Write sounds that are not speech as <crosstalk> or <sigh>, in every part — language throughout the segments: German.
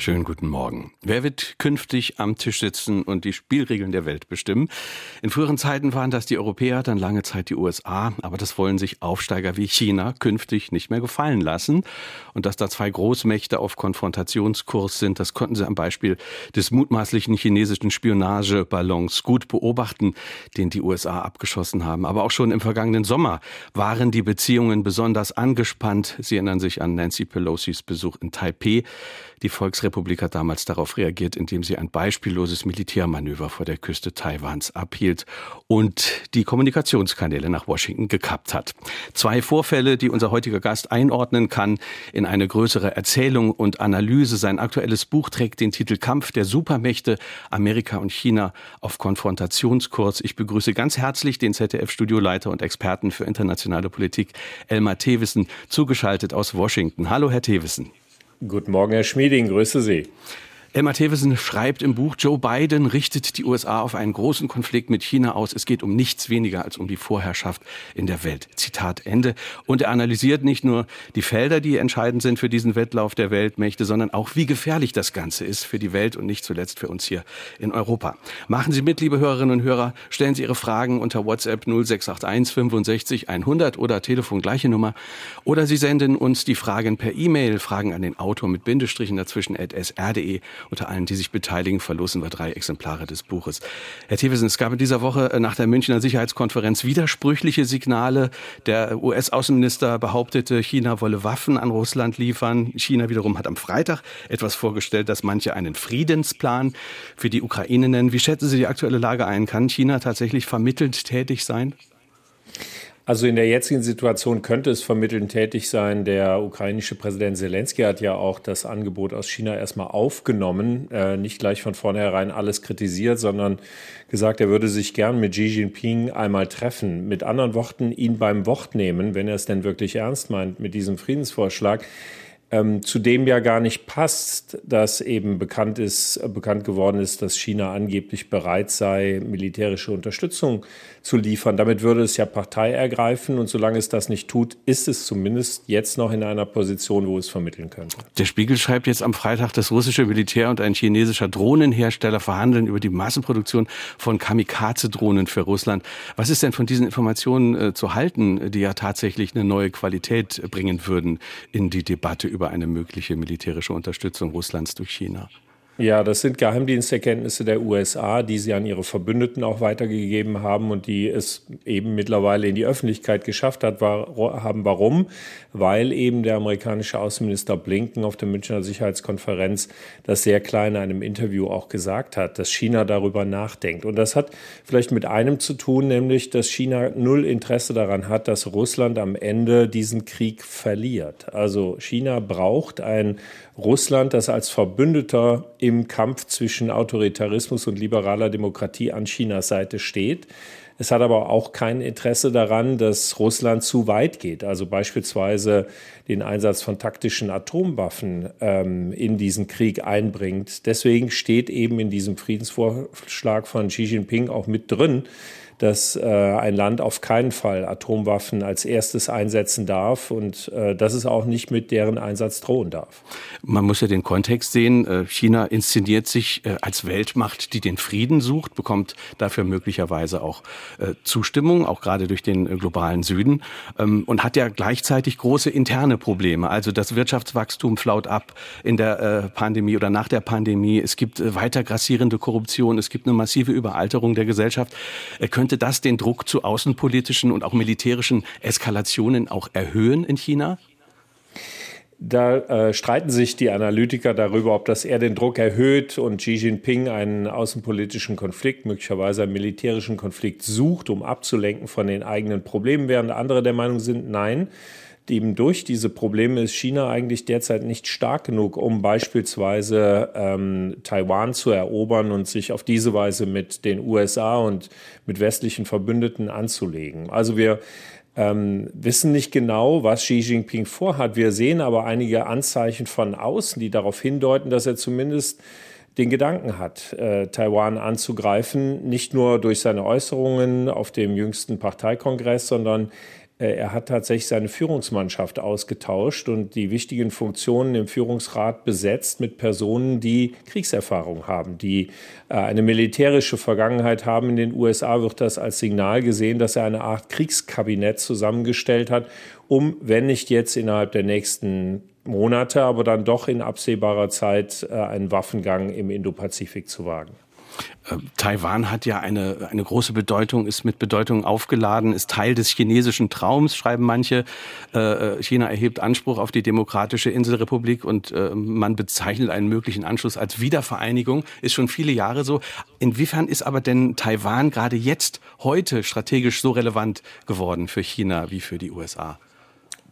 Schönen guten Morgen. Wer wird künftig am Tisch sitzen und die Spielregeln der Welt bestimmen? In früheren Zeiten waren das die Europäer, dann lange Zeit die USA, aber das wollen sich Aufsteiger wie China künftig nicht mehr gefallen lassen. Und dass da zwei Großmächte auf Konfrontationskurs sind, das konnten sie am Beispiel des mutmaßlichen chinesischen Spionageballons gut beobachten, den die USA abgeschossen haben. Aber auch schon im vergangenen Sommer waren die Beziehungen besonders angespannt. Sie erinnern sich an Nancy Pelosis Besuch in Taipei. Die Volksrepublik hat damals darauf reagiert, indem sie ein beispielloses Militärmanöver vor der Küste Taiwans abhielt und die Kommunikationskanäle nach Washington gekappt hat. Zwei Vorfälle, die unser heutiger Gast einordnen kann in eine größere Erzählung und Analyse. Sein aktuelles Buch trägt den Titel Kampf der Supermächte Amerika und China auf Konfrontationskurs. Ich begrüße ganz herzlich den ZDF-Studioleiter und Experten für internationale Politik Elmar Thewissen, zugeschaltet aus Washington. Hallo, Herr Thewissen. Guten Morgen, Herr Schmieding, grüße Sie. Elmar Thewissen schreibt im Buch, Joe Biden richtet die USA auf einen großen Konflikt mit China aus. Es geht um nichts weniger als um die Vorherrschaft in der Welt. Zitat Ende. Und er analysiert nicht nur die Felder, die entscheidend sind für diesen Wettlauf der Weltmächte, sondern auch, wie gefährlich das Ganze ist für die Welt und nicht zuletzt für uns hier in Europa. Machen Sie mit, liebe Hörerinnen und Hörer. Stellen Sie Ihre Fragen unter WhatsApp 0681 65 100 oder Telefon gleiche Nummer. Oder Sie senden uns die Fragen per E-Mail, Fragen an den Autor mit Bindestrichen dazwischen at sr.de unter allen, die sich beteiligen, verlosen wir drei Exemplare des Buches. Herr Thewissen, es gab in dieser Woche äh, nach der Münchner Sicherheitskonferenz widersprüchliche Signale. Der US-Außenminister behauptete, China wolle Waffen an Russland liefern. China wiederum hat am Freitag etwas vorgestellt, das manche einen Friedensplan für die Ukraine nennen. Wie schätzen Sie die aktuelle Lage ein? Kann China tatsächlich vermittelnd tätig sein? Also in der jetzigen Situation könnte es vermittelnd tätig sein. Der ukrainische Präsident Zelensky hat ja auch das Angebot aus China erstmal aufgenommen, äh, nicht gleich von vornherein alles kritisiert, sondern gesagt, er würde sich gern mit Xi Jinping einmal treffen. Mit anderen Worten, ihn beim Wort nehmen, wenn er es denn wirklich ernst meint mit diesem Friedensvorschlag ähm, zu dem ja gar nicht passt, dass eben bekannt ist, äh, bekannt geworden ist, dass China angeblich bereit sei, militärische Unterstützung zu liefern. Damit würde es ja Partei ergreifen und solange es das nicht tut, ist es zumindest jetzt noch in einer Position, wo es vermitteln könnte. Der Spiegel schreibt jetzt am Freitag, das russische Militär und ein chinesischer Drohnenhersteller verhandeln über die Massenproduktion von Kamikaze-Drohnen für Russland. Was ist denn von diesen Informationen äh, zu halten, die ja tatsächlich eine neue Qualität bringen würden in die Debatte über über eine mögliche militärische Unterstützung Russlands durch China. Ja, das sind Geheimdiensterkenntnisse der USA, die sie an ihre Verbündeten auch weitergegeben haben und die es eben mittlerweile in die Öffentlichkeit geschafft hat, war, haben. Warum? Weil eben der amerikanische Außenminister Blinken auf der Münchner Sicherheitskonferenz das sehr klar in einem Interview auch gesagt hat, dass China darüber nachdenkt. Und das hat vielleicht mit einem zu tun, nämlich, dass China null Interesse daran hat, dass Russland am Ende diesen Krieg verliert. Also China braucht ein Russland, das als Verbündeter im Kampf zwischen Autoritarismus und liberaler Demokratie an Chinas Seite steht. Es hat aber auch kein Interesse daran, dass Russland zu weit geht, also beispielsweise den Einsatz von taktischen Atomwaffen ähm, in diesen Krieg einbringt. Deswegen steht eben in diesem Friedensvorschlag von Xi Jinping auch mit drin, dass äh, ein Land auf keinen Fall Atomwaffen als erstes einsetzen darf und äh, dass es auch nicht mit deren Einsatz drohen darf. Man muss ja den Kontext sehen. Äh, China inszeniert sich äh, als Weltmacht, die den Frieden sucht, bekommt dafür möglicherweise auch äh, Zustimmung, auch gerade durch den globalen Süden ähm, und hat ja gleichzeitig große interne Probleme. Also das Wirtschaftswachstum flaut ab in der Pandemie oder nach der Pandemie. Es gibt weiter grassierende Korruption. Es gibt eine massive Überalterung der Gesellschaft. Könnte könnte das den Druck zu außenpolitischen und auch militärischen Eskalationen auch erhöhen in China? Da äh, streiten sich die Analytiker darüber, ob das eher den Druck erhöht und Xi Jinping einen außenpolitischen Konflikt, möglicherweise einen militärischen Konflikt sucht, um abzulenken von den eigenen Problemen, während andere der Meinung sind, nein, eben durch diese Probleme ist China eigentlich derzeit nicht stark genug, um beispielsweise ähm, Taiwan zu erobern und sich auf diese Weise mit den USA und mit westlichen Verbündeten anzulegen. Also wir ähm, wissen nicht genau, was Xi Jinping vorhat. Wir sehen aber einige Anzeichen von außen, die darauf hindeuten, dass er zumindest den Gedanken hat, äh, Taiwan anzugreifen, nicht nur durch seine Äußerungen auf dem jüngsten Parteikongress, sondern er hat tatsächlich seine Führungsmannschaft ausgetauscht und die wichtigen Funktionen im Führungsrat besetzt mit Personen, die Kriegserfahrung haben, die äh, eine militärische Vergangenheit haben. In den USA wird das als Signal gesehen, dass er eine Art Kriegskabinett zusammengestellt hat, um, wenn nicht jetzt innerhalb der nächsten Monate, aber dann doch in absehbarer Zeit äh, einen Waffengang im Indopazifik zu wagen. Äh, Taiwan hat ja eine, eine große Bedeutung, ist mit Bedeutung aufgeladen, ist Teil des chinesischen Traums, schreiben manche. Äh, China erhebt Anspruch auf die demokratische Inselrepublik und man bezeichnet einen möglichen Anschluss als Wiedervereinigung, ist schon viele Jahre so. Inwiefern ist aber denn Taiwan gerade jetzt, heute strategisch so relevant geworden für China wie für die USA?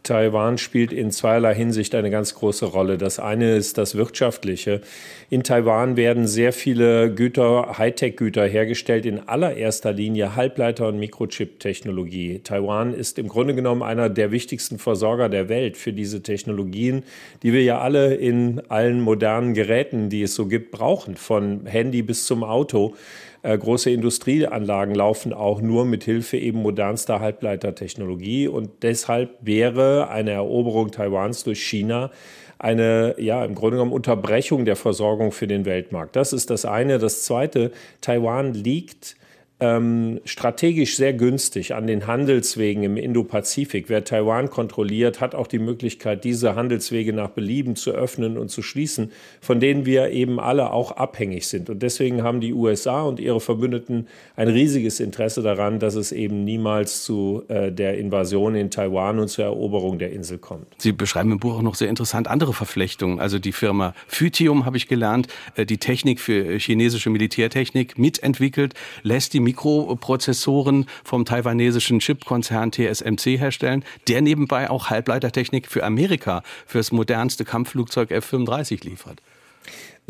Taiwan spielt in zweierlei Hinsicht eine ganz große Rolle. Das eine ist das Wirtschaftliche. In Taiwan werden sehr viele Güter, Hightech-Güter hergestellt, in allererster Linie Halbleiter- und Mikrochip-Technologie. Taiwan ist im Grunde genommen einer der wichtigsten Versorger der Welt für diese Technologien, die wir ja alle in allen modernen Geräten, die es so gibt, brauchen, von Handy bis zum Auto. Äh, große Industrieanlagen laufen auch nur mit Hilfe eben modernster Halbleitertechnologie und deshalb wäre eine Eroberung Taiwans durch China eine, ja, im Grunde genommen Unterbrechung der Versorgung für den Weltmarkt. Das ist das eine. Das zweite, Taiwan liegt ähm, strategisch sehr günstig an den Handelswegen im Indopazifik. Wer Taiwan kontrolliert, hat auch die Möglichkeit, diese Handelswege nach Belieben zu öffnen und zu schließen, von denen wir eben alle auch abhängig sind. Und deswegen haben die USA und ihre Verbündeten ein riesiges Interesse daran, dass es eben niemals zu äh, der Invasion in Taiwan und zur Eroberung der Insel kommt. Sie beschreiben im Buch auch noch sehr interessant andere Verflechtungen. Also die Firma Phytium, habe ich gelernt, äh, die Technik für chinesische Militärtechnik mitentwickelt, lässt die Mikroprozessoren vom taiwanesischen Chipkonzern TSMC herstellen, der nebenbei auch Halbleitertechnik für Amerika, für das modernste Kampfflugzeug F-35 liefert.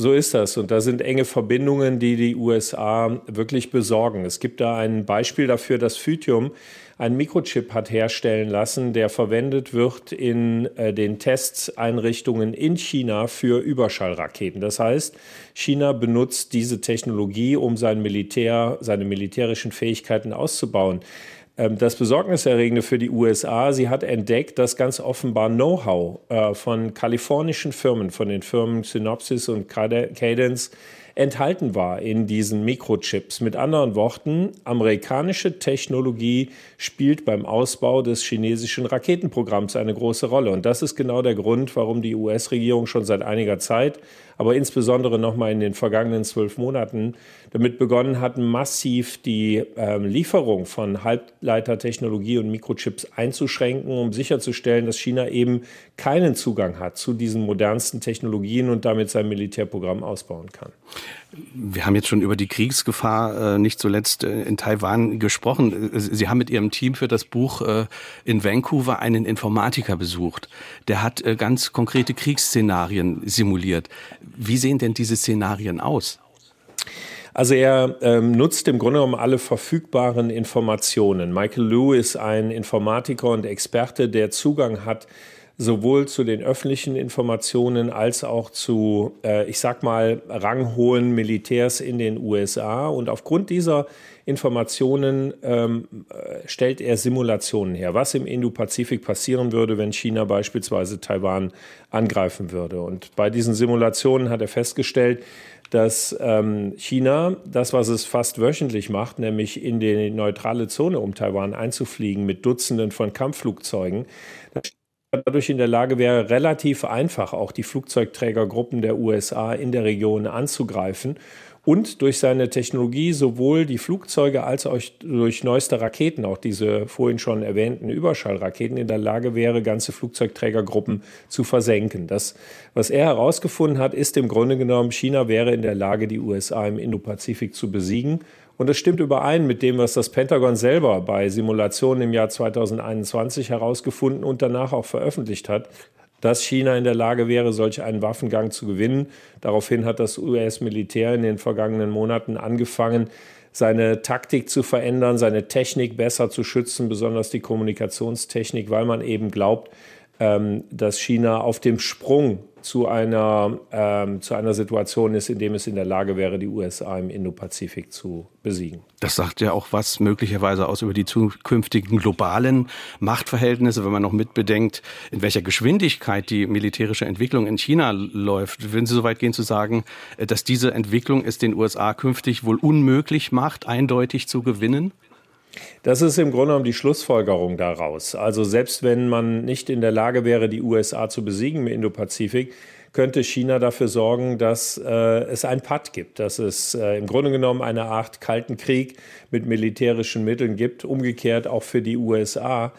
So ist das. Und da sind enge Verbindungen, die die USA wirklich besorgen. Es gibt da ein Beispiel dafür, dass Phytium einen Mikrochip hat herstellen lassen, der verwendet wird in äh, den Testeinrichtungen in China für Überschallraketen. Das heißt, China benutzt diese Technologie, um sein Militär, seine militärischen Fähigkeiten auszubauen. Ähm, das Besorgniserregende für die USA, sie hat entdeckt, dass ganz offenbar Know-how äh, von kalifornischen Firmen, von den Firmen Synopsys und Cadence, enthalten war in diesen Mikrochips. Mit anderen Worten, amerikanische Technologie spielt beim Ausbau des chinesischen Raketenprogramms eine große Rolle. Und das ist genau der Grund, warum die US-Regierung schon seit einiger Zeit, aber insbesondere noch mal in den vergangenen zwölf Monaten damit begonnen hat, massiv die äh, Lieferung von Halbleitertechnologie und Mikrochips einzuschränken, um sicherzustellen, dass China eben keinen Zugang hat zu diesen modernsten Technologien und damit sein Militärprogramm ausbauen kann. Wir haben jetzt schon über die Kriegsgefahr äh, nicht zuletzt äh, in Taiwan gesprochen. Äh, Sie haben mit Ihrem Team für das Buch äh, in Vancouver einen Informatiker besucht. Der hat äh, ganz konkrete Kriegsszenarien simuliert. Wie sehen denn diese Szenarien aus? Also er ähm, nutzt im Grunde genommen alle verfügbaren Informationen. Michael Liu ist ein Informatiker und Experte, der Zugang hat sowohl zu den öffentlichen Informationen als auch zu, äh, ich sag mal, ranghohen Militärs in den USA. Und aufgrund dieser Informationen ähm, äh, stellt er Simulationen her, was im Indo-Pazifik passieren würde, wenn China beispielsweise Taiwan angreifen würde. Und bei diesen Simulationen hat er festgestellt, dass ähm, China das, was es fast wöchentlich macht, nämlich in die neutrale Zone um Taiwan einzufliegen mit Dutzenden von Kampfflugzeugen, dadurch in der Lage wäre, relativ einfach auch die Flugzeugträgergruppen der USA in der Region anzugreifen und durch seine Technologie sowohl die Flugzeuge als auch durch neueste Raketen, auch diese vorhin schon erwähnten Überschallraketen, in der Lage wäre, ganze Flugzeugträgergruppen zu versenken. Das, was er herausgefunden hat, ist im Grunde genommen, China wäre in der Lage, die USA im Indopazifik zu besiegen. Und das stimmt überein mit dem, was das Pentagon selber bei Simulationen im Jahr 2021 herausgefunden und danach auch veröffentlicht hat dass China in der Lage wäre, solch einen Waffengang zu gewinnen. Daraufhin hat das US-Militär in den vergangenen Monaten angefangen, seine Taktik zu verändern, seine Technik besser zu schützen, besonders die Kommunikationstechnik, weil man eben glaubt, ähm, dass China auf dem Sprung zu einer, ähm, zu einer Situation ist, in dem es in der Lage wäre, die USA im Indopazifik zu besiegen. Das sagt ja auch was möglicherweise aus über die zukünftigen globalen Machtverhältnisse, wenn man noch mitbedenkt, in welcher Geschwindigkeit die militärische Entwicklung in China läuft. Würden Sie so weit gehen zu sagen, dass diese Entwicklung es den USA künftig wohl unmöglich macht, eindeutig zu gewinnen? Das ist im Grunde genommen die Schlussfolgerung daraus. Also selbst wenn man nicht in der Lage wäre, die USA zu besiegen im Indopazifik, könnte China dafür sorgen, dass äh, es ein Patt gibt, dass es äh, im Grunde genommen eine Art Kalten Krieg mit militärischen Mitteln gibt, umgekehrt auch für die USA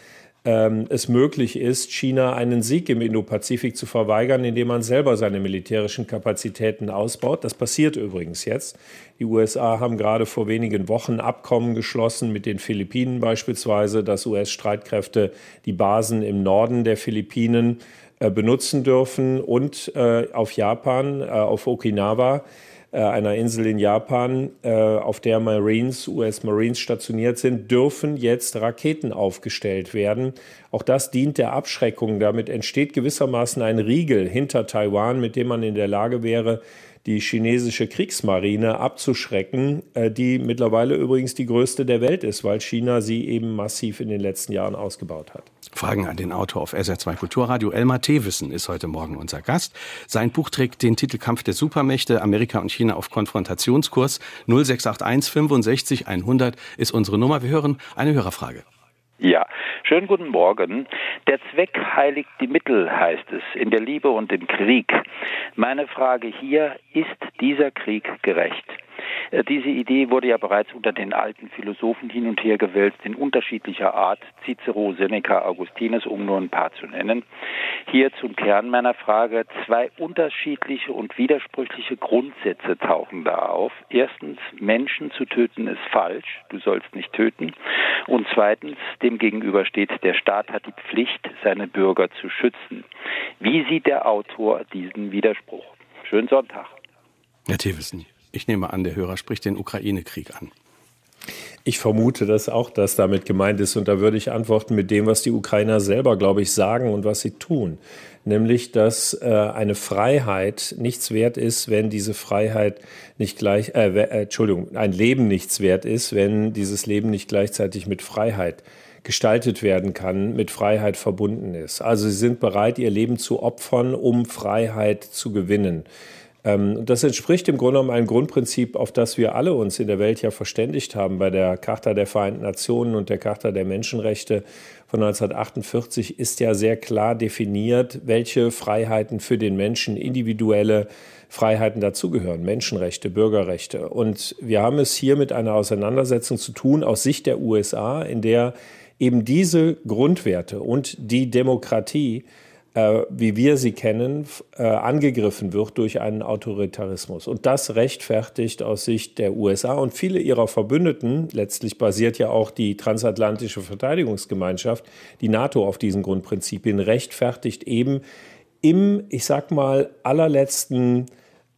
ähm, es möglich ist, China einen Sieg im Indopazifik zu verweigern, indem man selber seine militärischen Kapazitäten ausbaut. Das passiert übrigens jetzt. Die USA haben gerade vor wenigen Wochen Abkommen geschlossen mit den Philippinen beispielsweise, dass US-Streitkräfte die Basen im Norden der Philippinen äh, benutzen dürfen und äh, auf Japan, äh, auf Okinawa einer Insel in Japan, äh, auf der Marines, US Marines stationiert sind, dürfen jetzt Raketen aufgestellt werden. Auch das dient der Abschreckung. Damit entsteht gewissermaßen ein Riegel hinter Taiwan, mit dem man in der Lage wäre, die chinesische Kriegsmarine abzuschrecken, äh, die mittlerweile übrigens die größte der Welt ist, weil China sie eben massiv in den letzten Jahren ausgebaut hat. Fragen an den Autor auf SR2 Kulturradio. Elmar Thewissen ist heute Morgen unser Gast. Sein Buch trägt den Titel Kampf der Supermächte, Amerika und China auf Konfrontationskurs. 0681 65 100 ist unsere Nummer. Wir hören eine Hörerfrage. Ja, schönen guten Morgen. Der Zweck heiligt die Mittel, heißt es, in der Liebe und im Krieg. Meine Frage hier, ist dieser Krieg gerecht? Äh, diese Idee wurde ja bereits unter den alten Philosophen hin und her gewälzt, in unterschiedlicher Art, Cicero, Seneca, Augustinus, um nur ein paar zu nennen. Hier zum Kern meiner Frage, zwei unterschiedliche und widersprüchliche Grundsätze tauchen da auf. Erstens, Menschen zu töten ist falsch, du sollst nicht töten. Und zweitens, dem gegenüber steht, der Staat hat die Pflicht, seine Bürger zu schützen. Wie sieht der Autor diesen Widerspruch? Schönen Sonntag. Herr Thewissen. Ich nehme an, der Hörer spricht den Ukraine-Krieg an. Ich vermute dass auch, dass damit gemeint ist. Und da würde ich antworten mit dem, was die Ukrainer selber, glaube ich, sagen und was sie tun. Nämlich, dass äh, eine Freiheit nichts wert ist, wenn diese Freiheit nicht gleich, äh, äh, Entschuldigung, ein Leben nichts wert ist, wenn dieses Leben nicht gleichzeitig mit Freiheit gestaltet werden kann, mit Freiheit verbunden ist. Also sie sind bereit, ihr Leben zu opfern, um Freiheit zu gewinnen. Ähm, das entspricht im Grunde genommen einem Grundprinzip, auf das wir alle uns in der Welt ja verständigt haben bei der Charta der Vereinten Nationen und der Charta der Menschenrechte von 1948 ist ja sehr klar definiert, welche Freiheiten für den Menschen individuelle Freiheiten dazugehören, Menschenrechte, Bürgerrechte. Und wir haben es hier mit einer Auseinandersetzung zu tun aus Sicht der USA, in der eben diese Grundwerte und die Demokratie äh, wie wir sie kennen, äh, angegriffen wird durch einen Autoritarismus. Und das rechtfertigt aus Sicht der USA und viele ihrer Verbündeten, letztlich basiert ja auch die transatlantische Verteidigungsgemeinschaft, die NATO auf diesen Grundprinzipien, rechtfertigt eben im, ich sag mal, allerletzten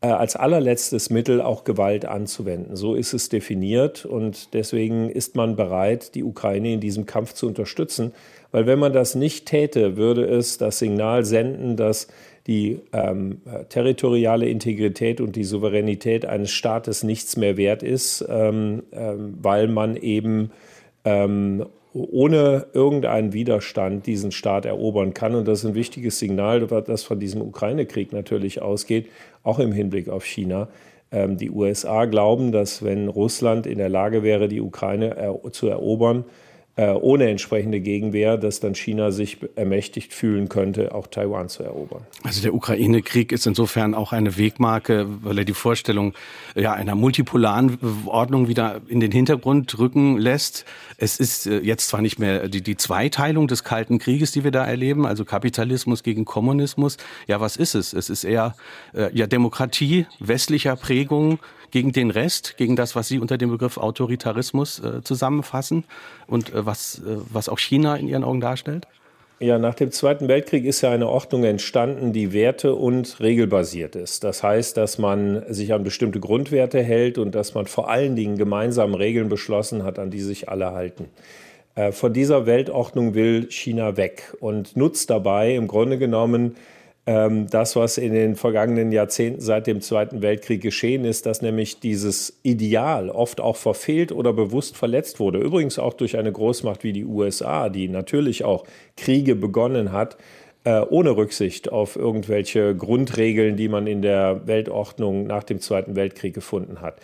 äh, als allerletztes Mittel auch Gewalt anzuwenden. So ist es definiert und deswegen ist man bereit, die Ukraine in diesem Kampf zu unterstützen. Weil wenn man das nicht täte, würde es das Signal senden, dass die ähm, territoriale Integrität und die Souveränität eines Staates nichts mehr wert ist, ähm, ähm, weil man eben ähm, ohne irgendeinen Widerstand diesen Staat erobern kann. Und das ist ein wichtiges Signal, das von diesem Ukraine-Krieg natürlich ausgeht, auch im Hinblick auf China. Ähm, die USA glauben, dass wenn Russland in der Lage wäre, die Ukraine zu erobern, äh, ohne entsprechende Gegenwehr, dass dann China sich ermächtigt fühlen könnte, auch Taiwan zu erobern. Also der Ukraine-Krieg ist insofern auch eine Wegmarke, weil er die Vorstellung ja, einer multipolaren Ordnung wieder in den Hintergrund rücken lässt. Es ist äh, jetzt zwar nicht mehr die, die Zweiteilung des Kalten Krieges, die wir da erleben, also Kapitalismus gegen Kommunismus. Ja, was ist es? Es ist eher äh, ja, Demokratie westlicher Prägung, gegen den Rest, gegen das, was Sie unter dem Begriff Autoritarismus äh, zusammenfassen und äh, was, äh, was auch China in Ihren Augen darstellt? Ja, nach dem Zweiten Weltkrieg ist ja eine Ordnung entstanden, die werte- und regelbasiert ist. Das heißt, dass man sich an bestimmte Grundwerte hält und dass man vor allen Dingen gemeinsam Regeln beschlossen hat, an die sich alle halten. Äh, von dieser Weltordnung will China weg und nutzt dabei im Grunde genommen das, was in den vergangenen Jahrzehnten seit dem Zweiten Weltkrieg geschehen ist, dass nämlich dieses Ideal oft auch verfehlt oder bewusst verletzt wurde. Übrigens auch durch eine Großmacht wie die USA, die natürlich auch Kriege begonnen hat, äh, ohne Rücksicht auf irgendwelche Grundregeln, die man in der Weltordnung nach dem Zweiten Weltkrieg gefunden hat.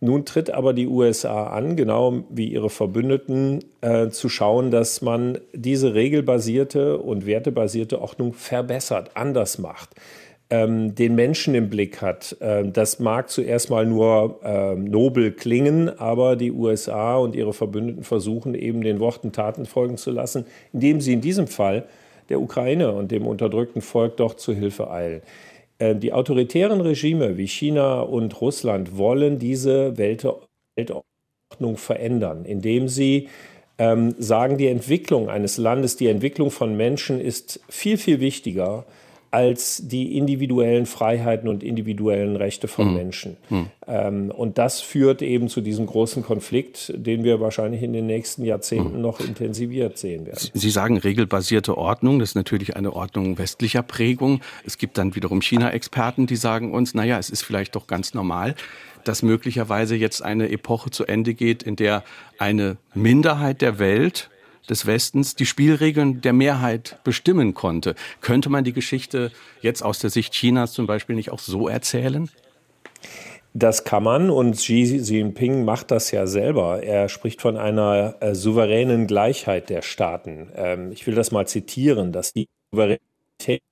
Nun tritt aber die USA an, genau wie ihre Verbündeten, äh, zu schauen, dass man diese regelbasierte und wertebasierte Ordnung verbessert, anders macht, ähm, den Menschen im Blick hat. Ähm, das mag zuerst mal nur ähm, nobel klingen, aber die USA und ihre Verbündeten versuchen eben den Worten Taten folgen zu lassen, indem sie in diesem Fall der Ukraine und dem unterdrückten Volk doch zu Hilfe eilen. Äh, die autoritären Regime wie China und Russland wollen diese Weltordnung verändern, indem sie ähm, sagen, die Entwicklung eines Landes, die Entwicklung von Menschen ist viel, viel wichtiger als die individuellen Freiheiten und individuellen Rechte von mhm. Menschen. Mhm. Ähm, und das führt eben zu diesem großen Konflikt, den wir wahrscheinlich in den nächsten Jahrzehnten mhm. noch intensiviert sehen werden. Sie sagen regelbasierte Ordnung, das ist natürlich eine Ordnung westlicher Prägung. Es gibt dann wiederum China-Experten, die sagen uns, naja, es ist vielleicht doch ganz normal, dass möglicherweise jetzt eine Epoche zu Ende geht, in der eine Minderheit der Welt des Westens die Spielregeln der Mehrheit bestimmen konnte. Könnte man die Geschichte jetzt aus der Sicht Chinas zum Beispiel nicht auch so erzählen? Das kann man und Xi Jinping macht das ja selber. Er spricht von einer äh, souveränen Gleichheit der Staaten. Ähm, ich will das mal zitieren, dass die Souveränität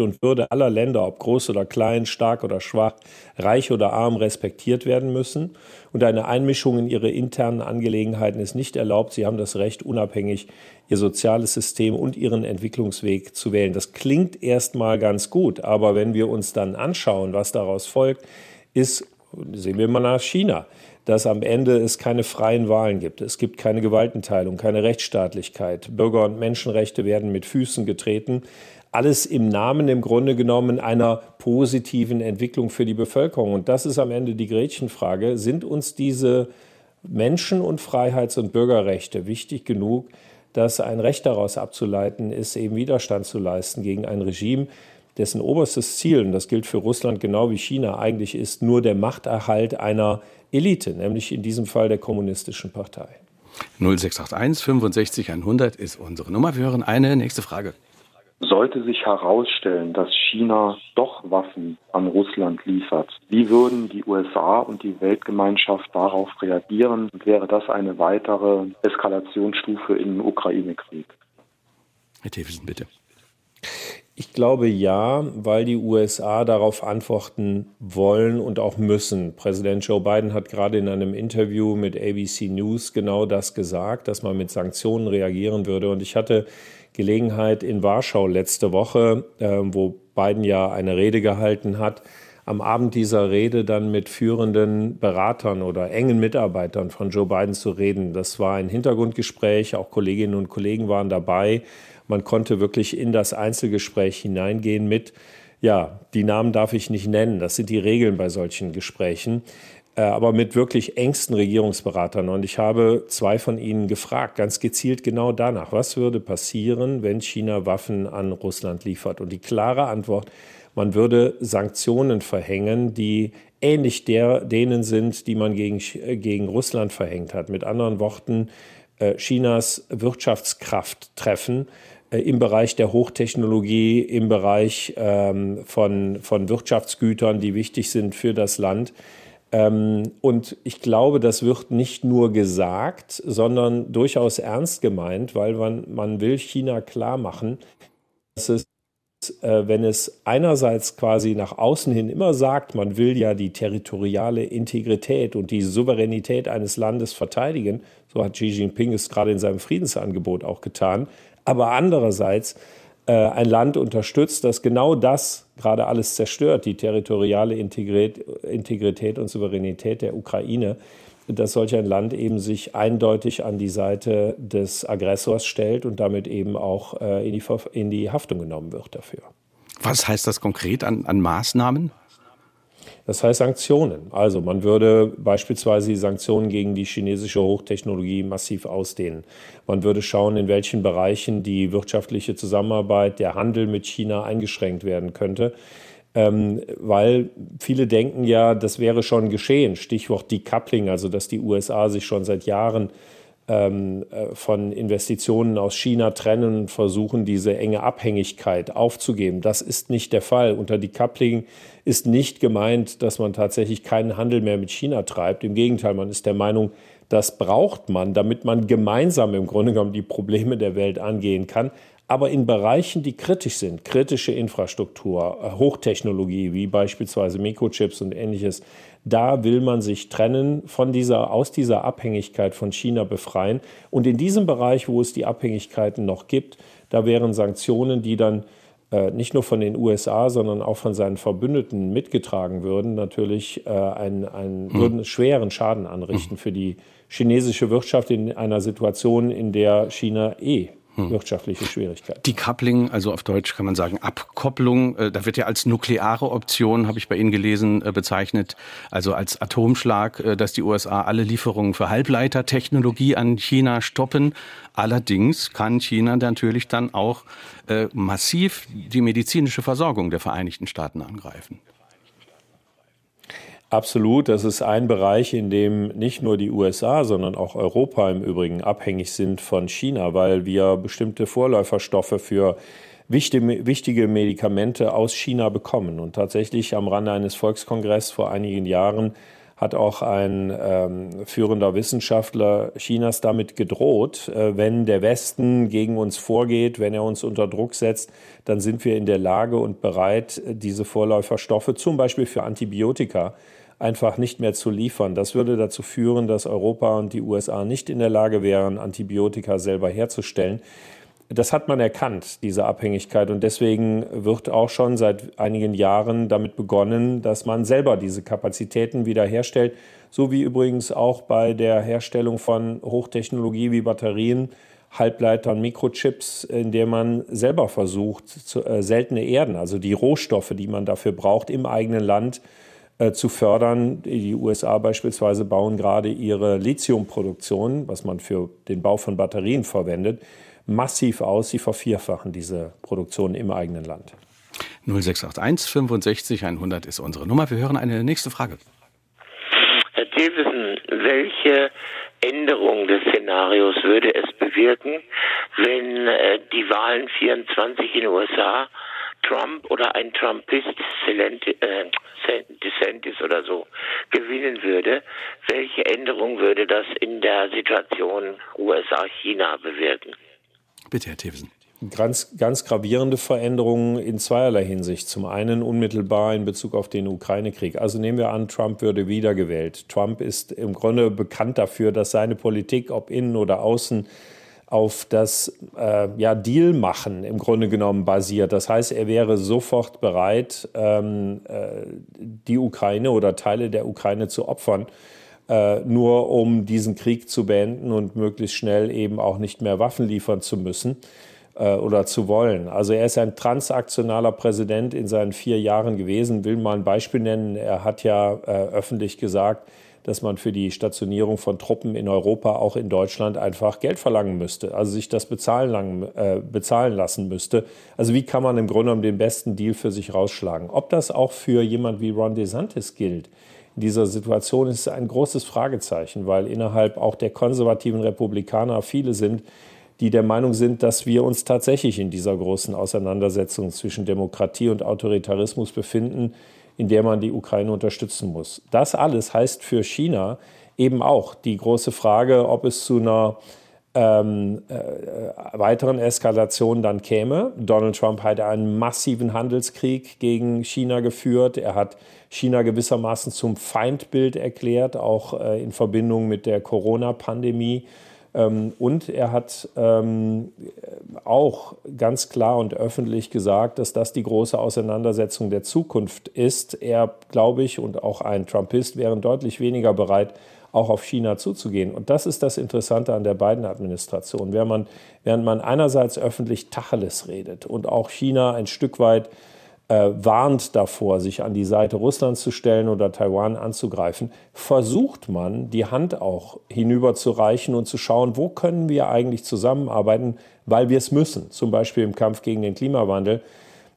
und Würde aller Länder, ob groß oder klein, stark oder schwach, reich oder arm, respektiert werden müssen. Und eine Einmischung in ihre internen Angelegenheiten ist nicht erlaubt. Sie haben das Recht, unabhängig ihr soziales System und ihren Entwicklungsweg zu wählen. Das klingt erstmal ganz gut, aber wenn wir uns dann anschauen, was daraus folgt, ist, sehen wir mal nach China dass am Ende es keine freien Wahlen gibt. Es gibt keine Gewaltenteilung, keine Rechtsstaatlichkeit. Bürger- und Menschenrechte werden mit Füßen getreten alles im Namen im Grunde genommen einer positiven Entwicklung für die Bevölkerung. Und das ist am Ende die Gretchenfrage. Sind uns diese Menschen- und Freiheits- und Bürgerrechte wichtig genug, dass ein Recht daraus abzuleiten ist, eben Widerstand zu leisten gegen ein Regime, dessen oberstes Ziel, und das gilt für Russland genau wie China, eigentlich ist nur der Machterhalt einer Elite, nämlich in diesem Fall der kommunistischen Partei. 0681 65 100 ist unsere Nummer. Wir hören eine nächste Frage. Sollte sich herausstellen, dass China doch Waffen an Russland liefert, wie würden die USA und die Weltgemeinschaft darauf reagieren? Und wäre das eine weitere Eskalationsstufe im Ukraine-Krieg? Herr Thewissen, bitte. Ich glaube ja, weil die USA darauf antworten wollen und auch müssen. Präsident Joe Biden hat gerade in einem Interview mit ABC News genau das gesagt, dass man mit Sanktionen reagieren würde. Und ich hatte Gelegenheit in Warschau letzte Woche, äh, wo Biden ja eine Rede gehalten hat, am Abend dieser Rede dann mit führenden Beratern oder engen Mitarbeitern von Joe Biden zu reden. Das war ein Hintergrundgespräch, auch Kolleginnen und Kollegen waren dabei. Man konnte wirklich in das Einzelgespräch hineingehen mit, ja, die Namen darf ich nicht nennen, das sind die Regeln bei solchen Gesprächen. Äh, aber mit wirklich engsten Regierungsberatern. Und ich habe zwei von ihnen gefragt, ganz gezielt genau danach, was würde passieren, wenn China Waffen an Russland liefert? Und die klare Antwort, man würde Sanktionen verhängen, die ähnlich der, denen sind, die man gegen, gegen Russland verhängt hat. Mit anderen Worten, äh, Chinas Wirtschaftskraft treffen äh, im Bereich der Hochtechnologie, im Bereich ähm, von, von Wirtschaftsgütern, die wichtig sind für das Land. Ähm, und ich glaube, das wird nicht nur gesagt, sondern durchaus ernst gemeint, weil man, man will China klar machen, dass es äh, wenn es einerseits quasi nach außen hin immer sagt, man will ja die territoriale Integrität und die Souveränität eines Landes verteidigen, so hat Xi Jinping es gerade in seinem Friedensangebot auch getan, aber andererseits ein Land unterstützt, das genau das gerade alles zerstört, die territoriale Integrität und Souveränität der Ukraine, dass solch ein Land eben sich eindeutig an die Seite des Aggressors stellt und damit eben auch äh, in die, in die Haftung genommen wird dafür. Was heißt das konkret an, an Maßnahmen? Das heißt Sanktionen. Also man würde beispielsweise die Sanktionen gegen die chinesische Hochtechnologie massiv ausdehnen. Man würde schauen, in welchen Bereichen die wirtschaftliche Zusammenarbeit, der Handel mit China eingeschränkt werden könnte. Ähm, weil viele denken ja, das wäre schon geschehen. Stichwort Decoupling, also dass die USA sich schon seit Jahren ähm, äh, von Investitionen aus China trennen und versuchen, diese enge Abhängigkeit aufzugeben. Das ist nicht der Fall. Unter Decoupling ist nicht gemeint, dass man tatsächlich keinen Handel mehr mit China treibt. Im Gegenteil, man ist der Meinung, das braucht man, damit man gemeinsam im Grunde genommen die Probleme der Welt angehen kann aber in Bereichen, die kritisch sind, kritische Infrastruktur, äh, Hochtechnologie, wie beispielsweise Mikrochips und ähnliches, da will man sich trennen von dieser, aus dieser Abhängigkeit von China befreien. Und in diesem Bereich, wo es die Abhängigkeiten noch gibt, da wären Sanktionen, die dann nicht nur von den USA, sondern auch von seinen Verbündeten mitgetragen würden, natürlich äh, einen, einen, hm. würden schweren Schaden anrichten hm. für die chinesische Wirtschaft in einer Situation, in der China eh hm. wirtschaftliche Schwierigkeiten. Decoupling, also auf Deutsch kann man sagen Abkopplung, äh, da wird ja als nukleare Option, habe ich bei Ihnen gelesen, äh, bezeichnet, also als Atomschlag, äh, dass die USA alle Lieferungen für Halbleitertechnologie an China stoppen. Allerdings kann China natürlich dann auch massiv die medizinische Versorgung der Vereinigten Staaten angreifen. Absolut, das ist ein Bereich, in dem nicht nur die USA, sondern auch Europa im Übrigen abhängig sind von China, weil wir bestimmte Vorläuferstoffe für wichtige Medikamente aus China bekommen. Und tatsächlich am Rande eines Volkskongresses vor einigen Jahren hat auch ein ähm, führender Wissenschaftler Chinas damit gedroht, äh, wenn der Westen gegen uns vorgeht, wenn er uns unter Druck setzt, dann sind wir in der Lage und bereit, diese Vorläuferstoffe zum Beispiel für Antibiotika einfach nicht mehr zu liefern. Das würde dazu führen, dass Europa und die USA nicht in der Lage wären, Antibiotika selber herzustellen. Das hat man erkannt, diese Abhängigkeit. Und deswegen wird auch schon seit einigen Jahren damit begonnen, dass man selber diese Kapazitäten wiederherstellt. So wie übrigens auch bei der Herstellung von Hochtechnologie wie Batterien, Halbleitern, Mikrochips, in der man selber versucht, äh, seltene Erden, also die Rohstoffe, die man dafür braucht, im eigenen Land zu fördern. Die USA beispielsweise bauen gerade ihre Lithiumproduktion, was man für den Bau von Batterien verwendet, massiv aus. Sie vervierfachen diese Produktion im eigenen Land. 0681 65 100 ist unsere Nummer. Wir hören eine nächste Frage. Herr Davidson, welche Änderung des Szenarios würde es bewirken, wenn äh, die Wahlen 24 in den USA Trump oder ein Trumpist, äh, oder so, gewinnen würde, welche Änderung würde das in der Situation USA-China bewirken? Bitte, Herr Thewsen. Ganz, ganz gravierende Veränderungen in zweierlei Hinsicht. Zum einen unmittelbar in Bezug auf den Ukraine-Krieg. Also nehmen wir an, Trump würde wiedergewählt. Trump ist im Grunde bekannt dafür, dass seine Politik, ob innen oder außen, auf das äh, ja, Deal machen im Grunde genommen basiert. Das heißt, er wäre sofort bereit, ähm, äh, die Ukraine oder Teile der Ukraine zu opfern, äh, nur um diesen Krieg zu beenden und möglichst schnell eben auch nicht mehr Waffen liefern zu müssen äh, oder zu wollen. Also er ist ein transaktionaler Präsident in seinen vier Jahren gewesen. Will mal ein Beispiel nennen. Er hat ja äh, öffentlich gesagt, dass man für die Stationierung von Truppen in Europa, auch in Deutschland, einfach Geld verlangen müsste, also sich das bezahlen, lang, äh, bezahlen lassen müsste. Also wie kann man im Grunde genommen den besten Deal für sich rausschlagen? Ob das auch für jemand wie Ron DeSantis gilt, in dieser Situation ist ein großes Fragezeichen, weil innerhalb auch der konservativen Republikaner viele sind, die der Meinung sind, dass wir uns tatsächlich in dieser großen Auseinandersetzung zwischen Demokratie und Autoritarismus befinden, in der man die Ukraine unterstützen muss. Das alles heißt für China eben auch die große Frage, ob es zu einer ähm, äh, weiteren Eskalation dann käme. Donald Trump hat einen massiven Handelskrieg gegen China geführt. Er hat China gewissermaßen zum Feindbild erklärt, auch äh, in Verbindung mit der Corona-Pandemie. Ähm, und er hat ähm, auch ganz klar und öffentlich gesagt, dass das die große Auseinandersetzung der Zukunft ist. Er, glaube ich, und auch ein Trumpist wären deutlich weniger bereit, auch auf China zuzugehen. Und das ist das Interessante an der beiden Administration. Während man, während man einerseits öffentlich Tacheles redet und auch China ein Stück weit warnt davor, sich an die Seite Russlands zu stellen oder Taiwan anzugreifen, versucht man, die Hand auch hinüberzureichen und zu schauen, wo können wir eigentlich zusammenarbeiten, weil wir es müssen, zum Beispiel im Kampf gegen den Klimawandel.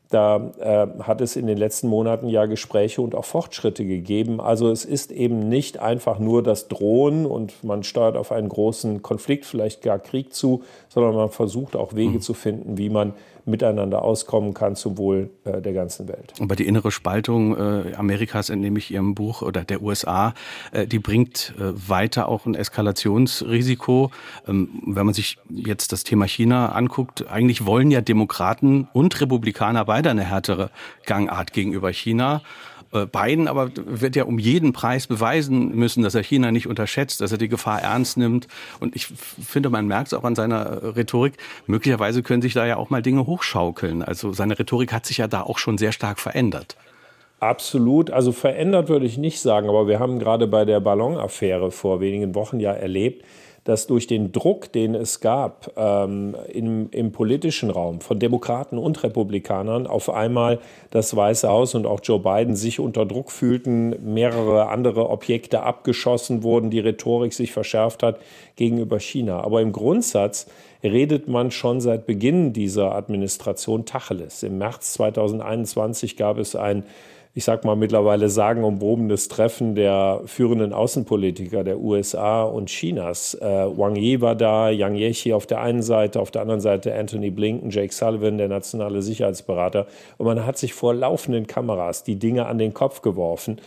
Da äh, hat es in den letzten Monaten ja Gespräche und auch Fortschritte gegeben. Also es ist eben nicht einfach nur das Drohen und man steuert auf einen großen Konflikt, vielleicht gar Krieg zu, sondern man versucht auch Wege mhm. zu finden, wie man miteinander auskommen kann zum Wohl äh, der ganzen Welt. Aber die innere Spaltung äh, Amerikas, entnehme ich Ihrem Buch, oder der USA, äh, die bringt weiter auch ein Eskalationsrisiko. Ähm, wenn man sich jetzt das Thema China anguckt, eigentlich wollen ja Demokraten und Republikaner beide eine härtere Gangart gegenüber China. Äh, Biden aber wird ja um jeden Preis beweisen müssen, dass er China nicht unterschätzt, dass er die Gefahr ernst nimmt. Und ich finde, man merkt es auch an seiner äh, Rhetorik. Möglicherweise können sich da ja auch mal Dinge hochschaukeln. Also seine Rhetorik hat sich ja da auch schon sehr stark verändert. Absolut. Also verändert würde ich nicht sagen, aber wir haben gerade bei der Ballonaffäre vor wenigen Wochen ja erlebt, dass durch den Druck, den es gab ähm, im, im politischen Raum von Demokraten und Republikanern, auf einmal das Weiße Haus und auch Joe Biden sich unter Druck fühlten, mehrere andere Objekte abgeschossen wurden, die Rhetorik sich verschärft hat gegenüber China. Aber im Grundsatz redet man schon seit Beginn dieser Administration Tacheles. Im März 2021 gab es ein ich sag mal, mittlerweile sagenumwobenes Treffen der führenden Außenpolitiker der USA und Chinas. Äh, Wang Yi war da, Yang Yechi auf der einen Seite, auf der anderen Seite Anthony Blinken, Jake Sullivan, der nationale Sicherheitsberater. Und man hat sich vor laufenden Kameras die Dinge an den Kopf geworfen,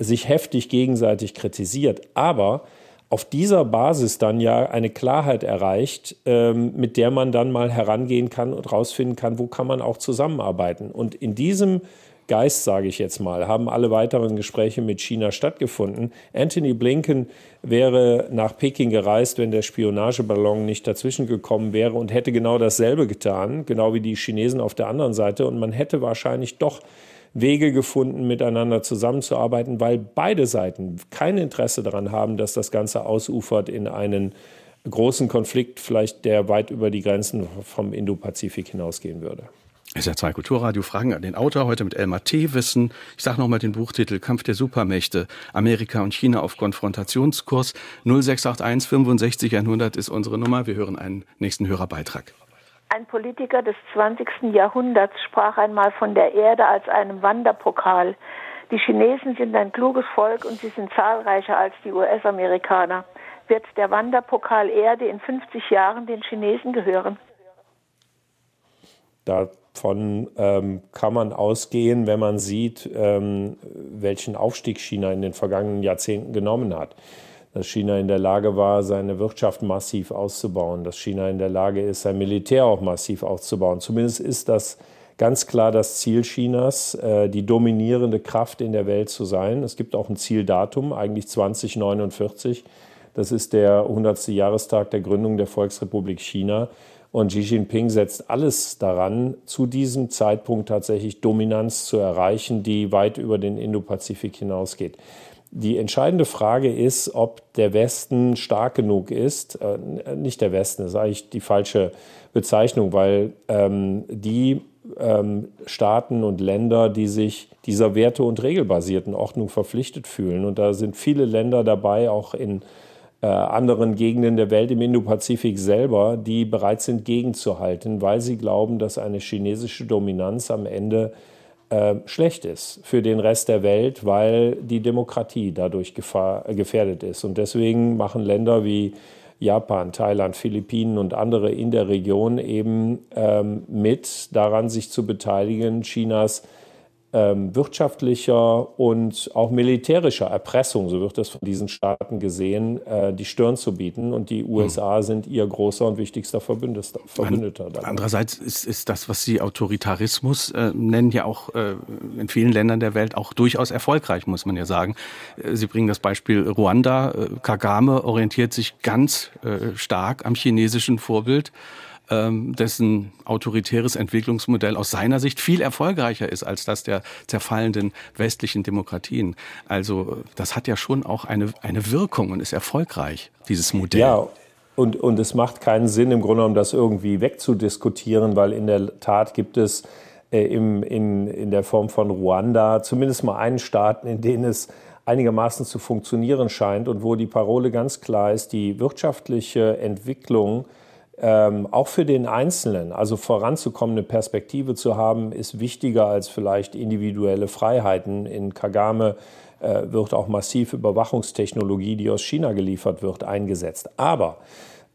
sich heftig gegenseitig kritisiert. Aber auf dieser Basis dann ja eine Klarheit erreicht, ähm, mit der man dann mal herangehen kann und rausfinden kann, wo kann man auch zusammenarbeiten. Und in diesem Geist, sage ich jetzt mal, haben alle weiteren Gespräche mit China stattgefunden. Anthony Blinken wäre nach Peking gereist, wenn der Spionageballon nicht dazwischen gekommen wäre und hätte genau dasselbe getan, genau wie die Chinesen auf der anderen Seite. Und man hätte wahrscheinlich doch Wege gefunden, miteinander zusammenzuarbeiten, weil beide Seiten kein Interesse daran haben, dass das Ganze ausufert in einen großen Konflikt, vielleicht der weit über die Grenzen vom Indopazifik hinausgehen würde. Ist ja zwei Kulturradio Fragen an den Autor heute mit Elmar T. Wissen. Ich sage nochmal den Buchtitel Kampf der Supermächte. Amerika und China auf Konfrontationskurs. 0681 65 100 ist unsere Nummer. Wir hören einen nächsten Hörerbeitrag. Ein Politiker des 20. Jahrhunderts sprach einmal von der Erde als einem Wanderpokal. Die Chinesen sind ein kluges Volk und sie sind zahlreicher als die US-Amerikaner. Wird der Wanderpokal Erde in 50 Jahren den Chinesen gehören? Davon ähm, kann man ausgehen, wenn man sieht, ähm, welchen Aufstieg China in den vergangenen Jahrzehnten genommen hat. Dass China in der Lage war, seine Wirtschaft massiv auszubauen, dass China in der Lage ist, sein Militär auch massiv auszubauen. Zumindest ist das ganz klar das Ziel Chinas, äh, die dominierende Kraft in der Welt zu sein. Es gibt auch ein Zieldatum, eigentlich 2049. Das ist der 100. Jahrestag der Gründung der Volksrepublik China. Und Xi Jinping setzt alles daran, zu diesem Zeitpunkt tatsächlich Dominanz zu erreichen, die weit über den Indopazifik hinausgeht. Die entscheidende Frage ist, ob der Westen stark genug ist. Äh, nicht der Westen, das ist eigentlich die falsche Bezeichnung, weil ähm, die ähm, Staaten und Länder, die sich dieser werte- und regelbasierten Ordnung verpflichtet fühlen, und da sind viele Länder dabei, auch in äh, anderen Gegenden der Welt im Indopazifik selber, die bereit sind, gegenzuhalten, weil sie glauben, dass eine chinesische Dominanz am Ende äh, schlecht ist für den Rest der Welt, weil die Demokratie dadurch gefahr, gefährdet ist. Und deswegen machen Länder wie Japan, Thailand, Philippinen und andere in der Region eben ähm, mit daran, sich zu beteiligen, Chinas ähm, wirtschaftlicher und auch militärischer Erpressung, so wird das von diesen Staaten gesehen, äh, die Stirn zu bieten. Und die USA hm. sind ihr großer und wichtigster Verbündeter. Verbündeter An, andererseits ist, ist das, was Sie Autoritarismus äh, nennen, ja auch äh, in vielen Ländern der Welt auch durchaus erfolgreich, muss man ja sagen. Äh, Sie bringen das Beispiel Ruanda. Äh, Kagame orientiert sich ganz stark am chinesischen Vorbild dessen autoritäres Entwicklungsmodell aus seiner Sicht viel erfolgreicher ist als das der zerfallenden westlichen Demokratien. Also das hat ja schon auch eine, eine Wirkung und ist erfolgreich, dieses Modell. Ja. Und, und es macht keinen Sinn, im Grunde genommen das irgendwie wegzudiskutieren, weil in der Tat gibt es äh, im, in, in der Form von Ruanda, zumindest mal einen Staat, in denen es einigermaßen zu funktionieren scheint und wo die Parole ganz klar ist, die wirtschaftliche Entwicklung ähm, auch für den Einzelnen, also voranzukommen, eine Perspektive zu haben, ist wichtiger als vielleicht individuelle Freiheiten. In Kagame äh, wird auch massiv Überwachungstechnologie, die aus China geliefert wird, eingesetzt. Aber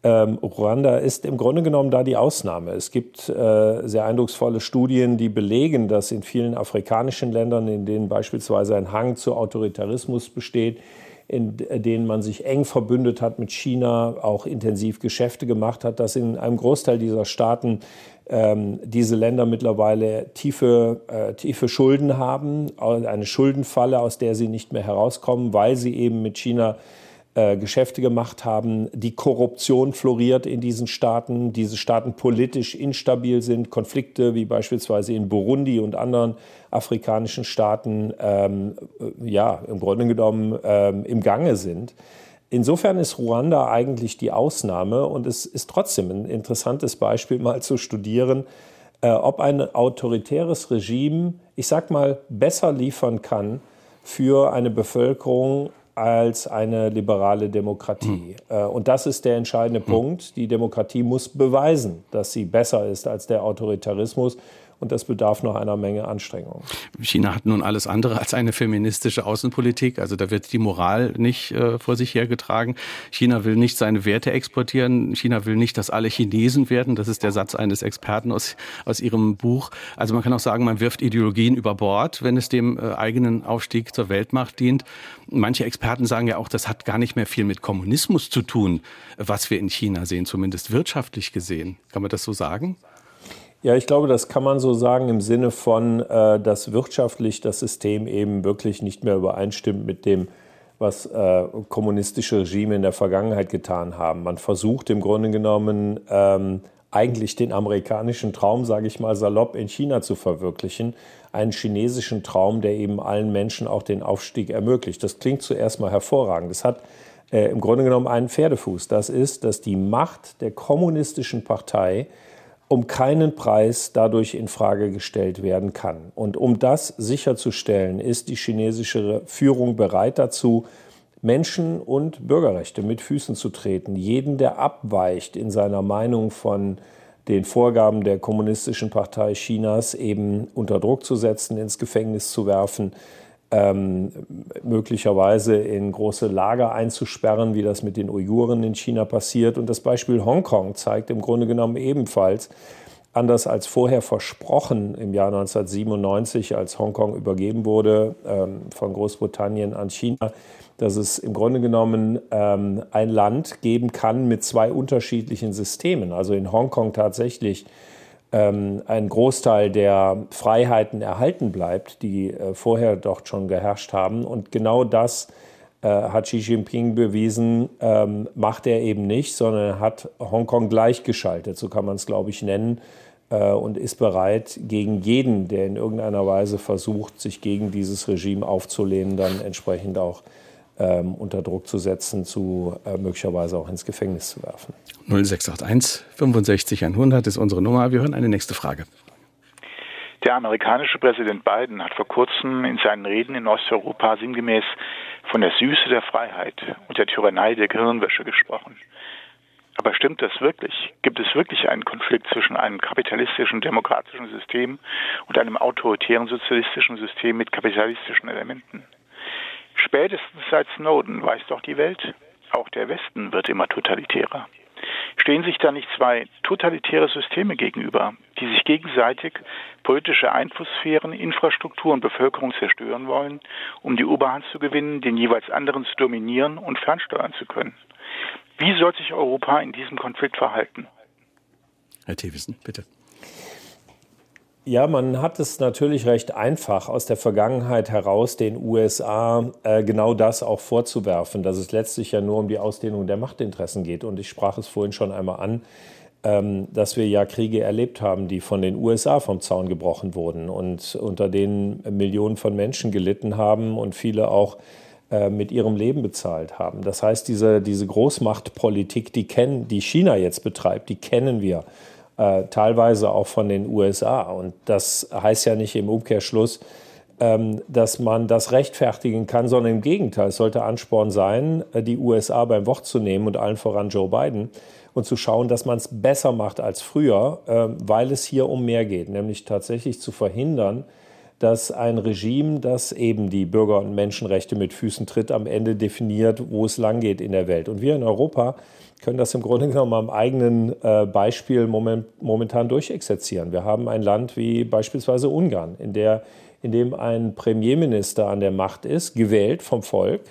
ähm, Ruanda ist im Grunde genommen da die Ausnahme. Es gibt äh, sehr eindrucksvolle Studien, die belegen, dass in vielen afrikanischen Ländern, in denen beispielsweise ein Hang zu Autoritarismus besteht, in denen man sich eng verbündet hat mit China, auch intensiv Geschäfte gemacht hat, dass in einem Großteil dieser Staaten ähm, diese Länder mittlerweile tiefe, äh, tiefe Schulden haben, eine Schuldenfalle, aus der sie nicht mehr herauskommen, weil sie eben mit China äh, Geschäfte gemacht haben. Die Korruption floriert in diesen Staaten, diese Staaten politisch instabil sind, Konflikte wie beispielsweise in Burundi und anderen afrikanischen Staaten ähm, äh, ja im Grunde genommen ähm, im Gange sind. Insofern ist Ruanda eigentlich die Ausnahme und es ist trotzdem ein interessantes Beispiel mal zu studieren, äh, ob ein autoritäres Regime, ich sag mal, besser liefern kann für eine Bevölkerung als eine liberale Demokratie. Mhm. Und das ist der entscheidende mhm. Punkt. Die Demokratie muss beweisen, dass sie besser ist als der Autoritarismus und das bedarf noch einer Menge Anstrengung. China hat nun alles andere als eine feministische Außenpolitik. Also da wird die Moral nicht äh, vor sich hergetragen. China will nicht seine Werte exportieren. China will nicht, dass alle Chinesen werden. Das ist der Satz eines Experten aus, aus ihrem Buch. Also man kann auch sagen, man wirft Ideologien über Bord, wenn es dem äh, eigenen Aufstieg zur Weltmacht dient. Manche Experten sagen ja auch, das hat gar nicht mehr viel mit Kommunismus zu tun, was wir in China sehen, zumindest wirtschaftlich gesehen. Kann man das so sagen? Ja, ich glaube, das kann man so sagen im Sinne von, äh, dass wirtschaftlich das System eben wirklich nicht mehr übereinstimmt mit dem, was äh, kommunistische Regime in der Vergangenheit getan haben. Man versucht im Grunde genommen ähm, eigentlich den amerikanischen Traum, sage ich mal salopp, in China zu verwirklichen. Einen chinesischen Traum, der eben allen Menschen auch den Aufstieg ermöglicht. Das klingt zuerst mal hervorragend. Das hat äh, im Grunde genommen einen Pferdefuß. Das ist, dass die Macht der kommunistischen Partei um keinen Preis dadurch in Frage gestellt werden kann. Und um das sicherzustellen, ist die chinesische Führung bereit dazu, Menschen- und Bürgerrechte mit Füßen zu treten. Jeden, der abweicht in seiner Meinung von den Vorgaben der Kommunistischen Partei Chinas, eben unter Druck zu setzen, ins Gefängnis zu werfen, ähm, möglicherweise in große Lager einzusperren, wie das mit den Uiguren in China passiert. Und das Beispiel Hongkong zeigt im Grunde genommen ebenfalls, anders als vorher versprochen im Jahr 1997, als Hongkong übergeben wurde ähm, von Großbritannien an China, dass es im Grunde genommen ähm, ein Land geben kann mit zwei unterschiedlichen Systemen. Also in Hongkong tatsächlich ähm, ein Großteil der Freiheiten erhalten bleibt, die äh, vorher dort schon geherrscht haben. Und genau das äh, hat Xi Jinping bewiesen, ähm, macht er eben nicht, sondern er hat Hongkong gleichgeschaltet, so kann man es, glaube ich, nennen, äh, und ist bereit, gegen jeden, der in irgendeiner Weise versucht, sich gegen dieses Regime aufzulehnen, dann entsprechend auch ähm, unter Druck zu setzen, zu äh, möglicherweise auch ins Gefängnis zu werfen. 0681 65 100 ist unsere Nummer. Wir hören eine nächste Frage. Der amerikanische Präsident Biden hat vor kurzem in seinen Reden in Osteuropa sinngemäß von der Süße der Freiheit und der Tyrannei der Gehirnwäsche gesprochen. Aber stimmt das wirklich? Gibt es wirklich einen Konflikt zwischen einem kapitalistischen demokratischen System und einem autoritären sozialistischen System mit kapitalistischen Elementen? Spätestens seit Snowden weiß doch die Welt, auch der Westen wird immer totalitärer. Stehen sich da nicht zwei totalitäre Systeme gegenüber, die sich gegenseitig politische Einflusssphären, Infrastruktur und Bevölkerung zerstören wollen, um die Oberhand zu gewinnen, den jeweils anderen zu dominieren und fernsteuern zu können? Wie soll sich Europa in diesem Konflikt verhalten? Herr Thewissen, bitte. Ja, man hat es natürlich recht einfach aus der Vergangenheit heraus den USA äh, genau das auch vorzuwerfen, dass es letztlich ja nur um die Ausdehnung der Machtinteressen geht. Und ich sprach es vorhin schon einmal an, ähm, dass wir ja Kriege erlebt haben, die von den USA vom Zaun gebrochen wurden und unter denen Millionen von Menschen gelitten haben und viele auch äh, mit ihrem Leben bezahlt haben. Das heißt, diese, diese Großmachtpolitik, die, kennen, die China jetzt betreibt, die kennen wir äh, teilweise auch von den USA. Und das heißt ja nicht im Umkehrschluss, ähm, dass man das rechtfertigen kann, sondern im Gegenteil. Es sollte Ansporn sein, äh, die USA beim Wort zu nehmen und allen voran Joe Biden und zu schauen, dass man es besser macht als früher, äh, weil es hier um mehr geht, nämlich tatsächlich zu verhindern, dass ein Regime, das eben die Bürger- und Menschenrechte mit Füßen tritt, am Ende definiert, wo es langgeht in der Welt. Und wir in Europa können das im Grunde genommen am eigenen äh, Beispiel momentan durchexerzieren. Wir haben ein Land wie beispielsweise Ungarn, in der in dem ein Premierminister an der Macht ist, gewählt vom Volk,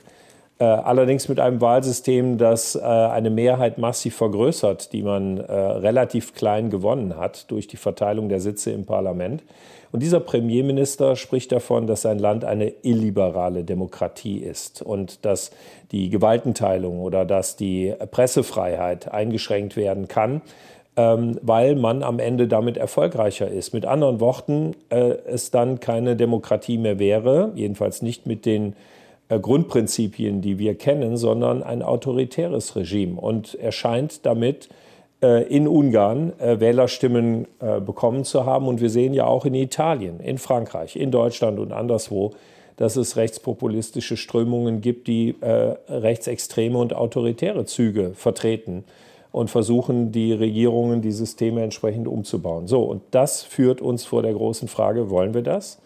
äh, allerdings mit einem Wahlsystem, das äh, eine Mehrheit massiv vergrößert, die man relativ klein gewonnen hat durch die Verteilung der Sitze im Parlament. Und dieser Premierminister spricht davon, dass sein Land eine illiberale Demokratie ist und dass die Gewaltenteilung oder dass die Pressefreiheit eingeschränkt werden kann ähm, weil man am Ende damit erfolgreicher ist. Mit anderen Worten, äh, es dann keine Demokratie mehr wäre, jedenfalls nicht mit den äh, Grundprinzipien, die wir kennen, sondern ein autoritäres Regime. Und er scheint damit in Ungarn äh, Wählerstimmen äh, bekommen zu haben. Und wir sehen ja auch in Italien, in Frankreich, in Deutschland und anderswo, dass es rechtspopulistische Strömungen gibt, die äh, rechtsextreme und autoritäre Züge vertreten und versuchen, die Regierungen, die Systeme entsprechend umzubauen. So, und das führt uns vor der großen Frage, wollen wir das?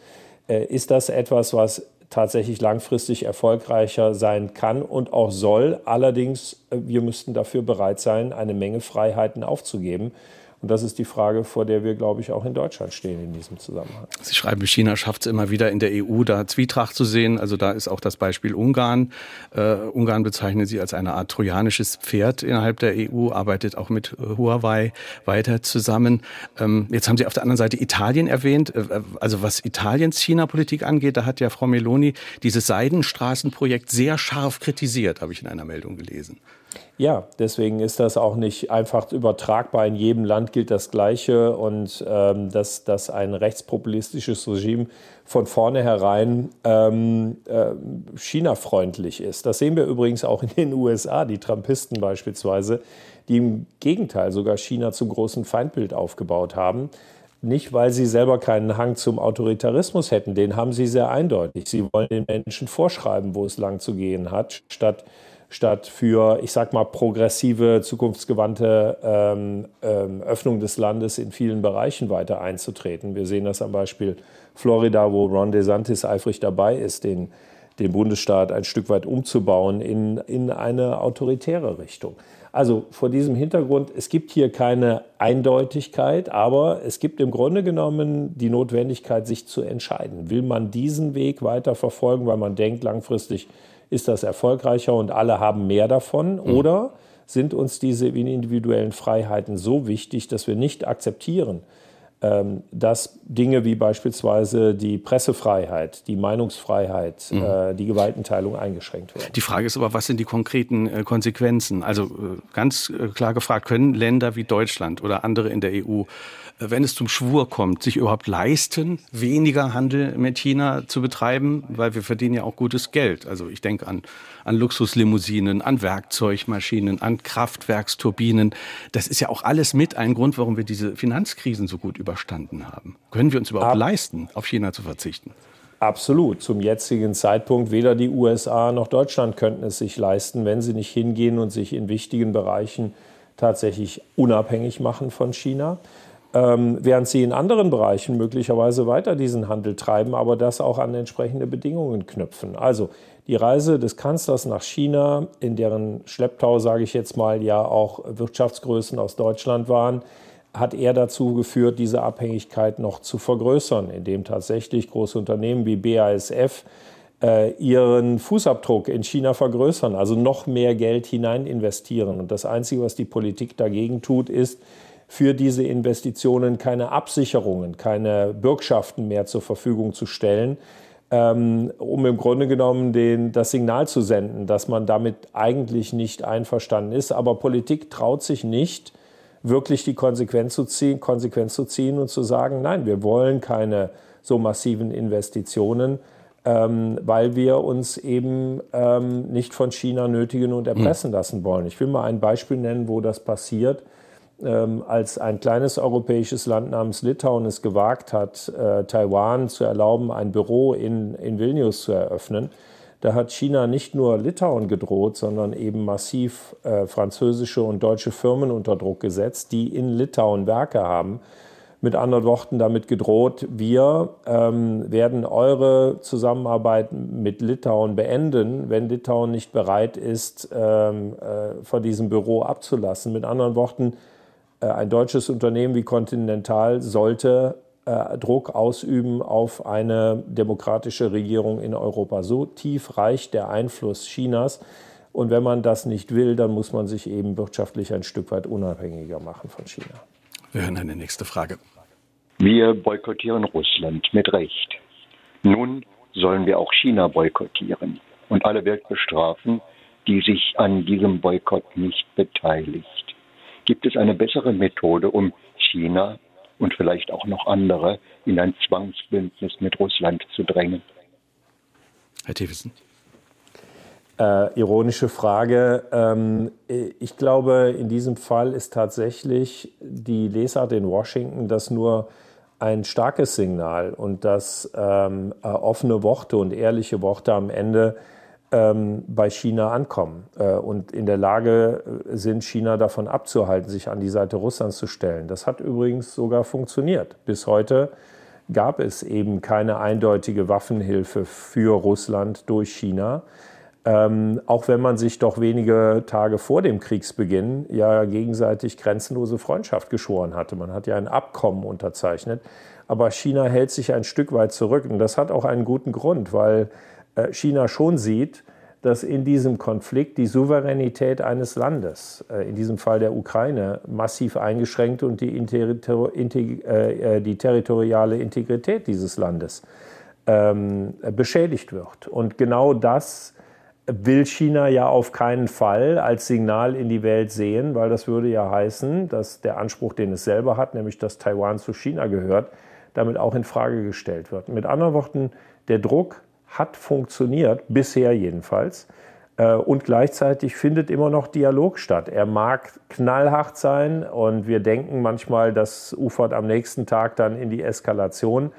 Äh, ist das etwas, was tatsächlich langfristig erfolgreicher sein kann und auch soll? Allerdings, äh, wir müssten dafür bereit sein, eine Menge Freiheiten aufzugeben. Und das ist die Frage, vor der wir, glaube ich, auch in Deutschland stehen in diesem Zusammenhang. Sie schreiben, China schafft es immer wieder in der EU, da Zwietracht zu sehen. Also da ist auch das Beispiel Ungarn. Äh, Ungarn bezeichnet sie als eine Art trojanisches Pferd innerhalb der EU, arbeitet auch mit Huawei weiter zusammen. Ähm, jetzt haben Sie auf der anderen Seite Italien erwähnt. Äh, also was Italiens China-Politik angeht, da hat ja Frau Meloni dieses Seidenstraßenprojekt sehr scharf kritisiert, habe ich in einer Meldung gelesen. Ja, deswegen ist das auch nicht einfach übertragbar. In jedem Land gilt das Gleiche und ähm, dass, dass ein rechtspopulistisches Regime von vornherein ähm, äh, China-freundlich ist. Das sehen wir übrigens auch in den USA, die Trumpisten beispielsweise, die im Gegenteil sogar China zum großen Feindbild aufgebaut haben. Nicht, weil sie selber keinen Hang zum Autoritarismus hätten, den haben sie sehr eindeutig. Sie wollen den Menschen vorschreiben, wo es lang zu gehen hat, statt statt für, ich sag mal, progressive, zukunftsgewandte ähm, ähm, Öffnung des Landes in vielen Bereichen weiter einzutreten. Wir sehen das am Beispiel Florida, wo Ron DeSantis eifrig dabei ist, den, den Bundesstaat ein Stück weit umzubauen in, in eine autoritäre Richtung. Also vor diesem Hintergrund, es gibt hier keine Eindeutigkeit, aber es gibt im Grunde genommen die Notwendigkeit, sich zu entscheiden. Will man diesen Weg weiter verfolgen, weil man denkt, langfristig ist das erfolgreicher und alle haben mehr davon? Mhm. Oder sind uns diese individuellen Freiheiten so wichtig, dass wir nicht akzeptieren, ähm, dass Dinge wie beispielsweise die Pressefreiheit, die Meinungsfreiheit, mhm. Äh, die Gewaltenteilung eingeschränkt werden. Die Frage ist aber, was sind die konkreten äh, Konsequenzen? Also äh, ganz klar gefragt, können Länder wie Deutschland oder andere in der EU wenn es zum Schwur kommt, sich überhaupt leisten, weniger Handel mit China zu betreiben, weil wir verdienen ja auch gutes Geld. Also ich denke an, an Luxuslimousinen, an Werkzeugmaschinen, an Kraftwerksturbinen. Das ist ja auch alles mit ein Grund, warum wir diese Finanzkrisen so gut überstanden haben. Können wir uns überhaupt Ab leisten, auf China zu verzichten? Absolut. Zum jetzigen Zeitpunkt weder die USA noch Deutschland könnten es sich leisten, wenn sie nicht hingehen und sich in wichtigen Bereichen tatsächlich unabhängig machen von China ähm, während sie in anderen Bereichen möglicherweise weiter diesen Handel treiben, aber das auch an entsprechende Bedingungen knüpfen. Also die Reise des Kanzlers nach China, in deren Schlepptau, sage ich jetzt mal, ja auch Wirtschaftsgrößen aus Deutschland waren, hat er dazu geführt, diese Abhängigkeit noch zu vergrößern, indem tatsächlich große Unternehmen wie BASF äh, ihren Fußabdruck in China vergrößern, also noch mehr Geld hinein investieren. Und das Einzige, was die Politik dagegen tut, ist, für diese Investitionen keine Absicherungen, keine Bürgschaften mehr zur Verfügung zu stellen, ähm, um im Grunde genommen den, das Signal zu senden, dass man damit eigentlich nicht einverstanden ist. Aber Politik traut sich nicht, wirklich die Konsequenz zu ziehen, Konsequenz zu ziehen und zu sagen, nein, wir wollen keine so massiven Investitionen, ähm, weil wir uns eben ähm, nicht von China nötigen und erpressen hm. lassen wollen. Ich will mal ein Beispiel nennen, wo das passiert. Ähm, als ein kleines europäisches Land namens Litauen es gewagt hat, äh, Taiwan zu erlauben, ein Büro in, in Vilnius zu eröffnen, da hat China nicht nur Litauen gedroht, sondern eben massiv äh, französische und deutsche Firmen unter Druck gesetzt, die in Litauen Werke haben. Mit anderen Worten damit gedroht, wir ähm, werden eure Zusammenarbeit mit Litauen beenden, wenn Litauen nicht bereit ist, ähm, äh, von diesem Büro abzulassen. Mit anderen Worten, ein deutsches Unternehmen wie Continental sollte äh, Druck ausüben auf eine demokratische Regierung in Europa. So tief reicht der Einfluss Chinas. Und wenn man das nicht will, dann muss man sich eben wirtschaftlich ein Stück weit unabhängiger machen von China. Wir hören eine nächste Frage. Wir boykottieren Russland mit Recht. Nun sollen wir auch China boykottieren und alle Welt bestrafen, die sich an diesem Boykott nicht beteiligt. Gibt es eine bessere Methode, um China und vielleicht auch noch andere in ein Zwangsbündnis mit Russland zu drängen? Herr Thewissen. Äh, ironische Frage. Ähm, ich glaube, in diesem Fall ist tatsächlich die Lesart in Washington, dass nur ein starkes Signal und dass ähm, äh, offene Worte und ehrliche Worte am Ende ähm, bei China ankommen äh, und in der Lage äh, sind, China davon abzuhalten, sich an die Seite Russlands zu stellen. Das hat übrigens sogar funktioniert. Bis heute gab es eben keine eindeutige Waffenhilfe für Russland durch China. Ähm, auch wenn man sich doch wenige Tage vor dem Kriegsbeginn ja gegenseitig grenzenlose Freundschaft geschworen hatte. Man hat ja ein Abkommen unterzeichnet. Aber China hält sich ein Stück weit zurück. Und das hat auch einen guten Grund, weil China schon sieht, dass in diesem Konflikt die Souveränität eines Landes, äh, in diesem Fall der Ukraine, massiv eingeschränkt und die, äh, die territoriale Integrität dieses Landes ähm, beschädigt wird. Und genau das will China ja auf keinen Fall als Signal in die Welt sehen, weil das würde ja heißen, dass der Anspruch, den es selber hat, nämlich dass Taiwan zu China gehört, damit auch in Frage gestellt wird. Mit anderen Worten, der Druck hat funktioniert, bisher jedenfalls. Äh, und gleichzeitig findet immer noch Dialog statt. Er mag knallhart sein und wir denken manchmal, das ufert am nächsten Tag dann in die Eskalation.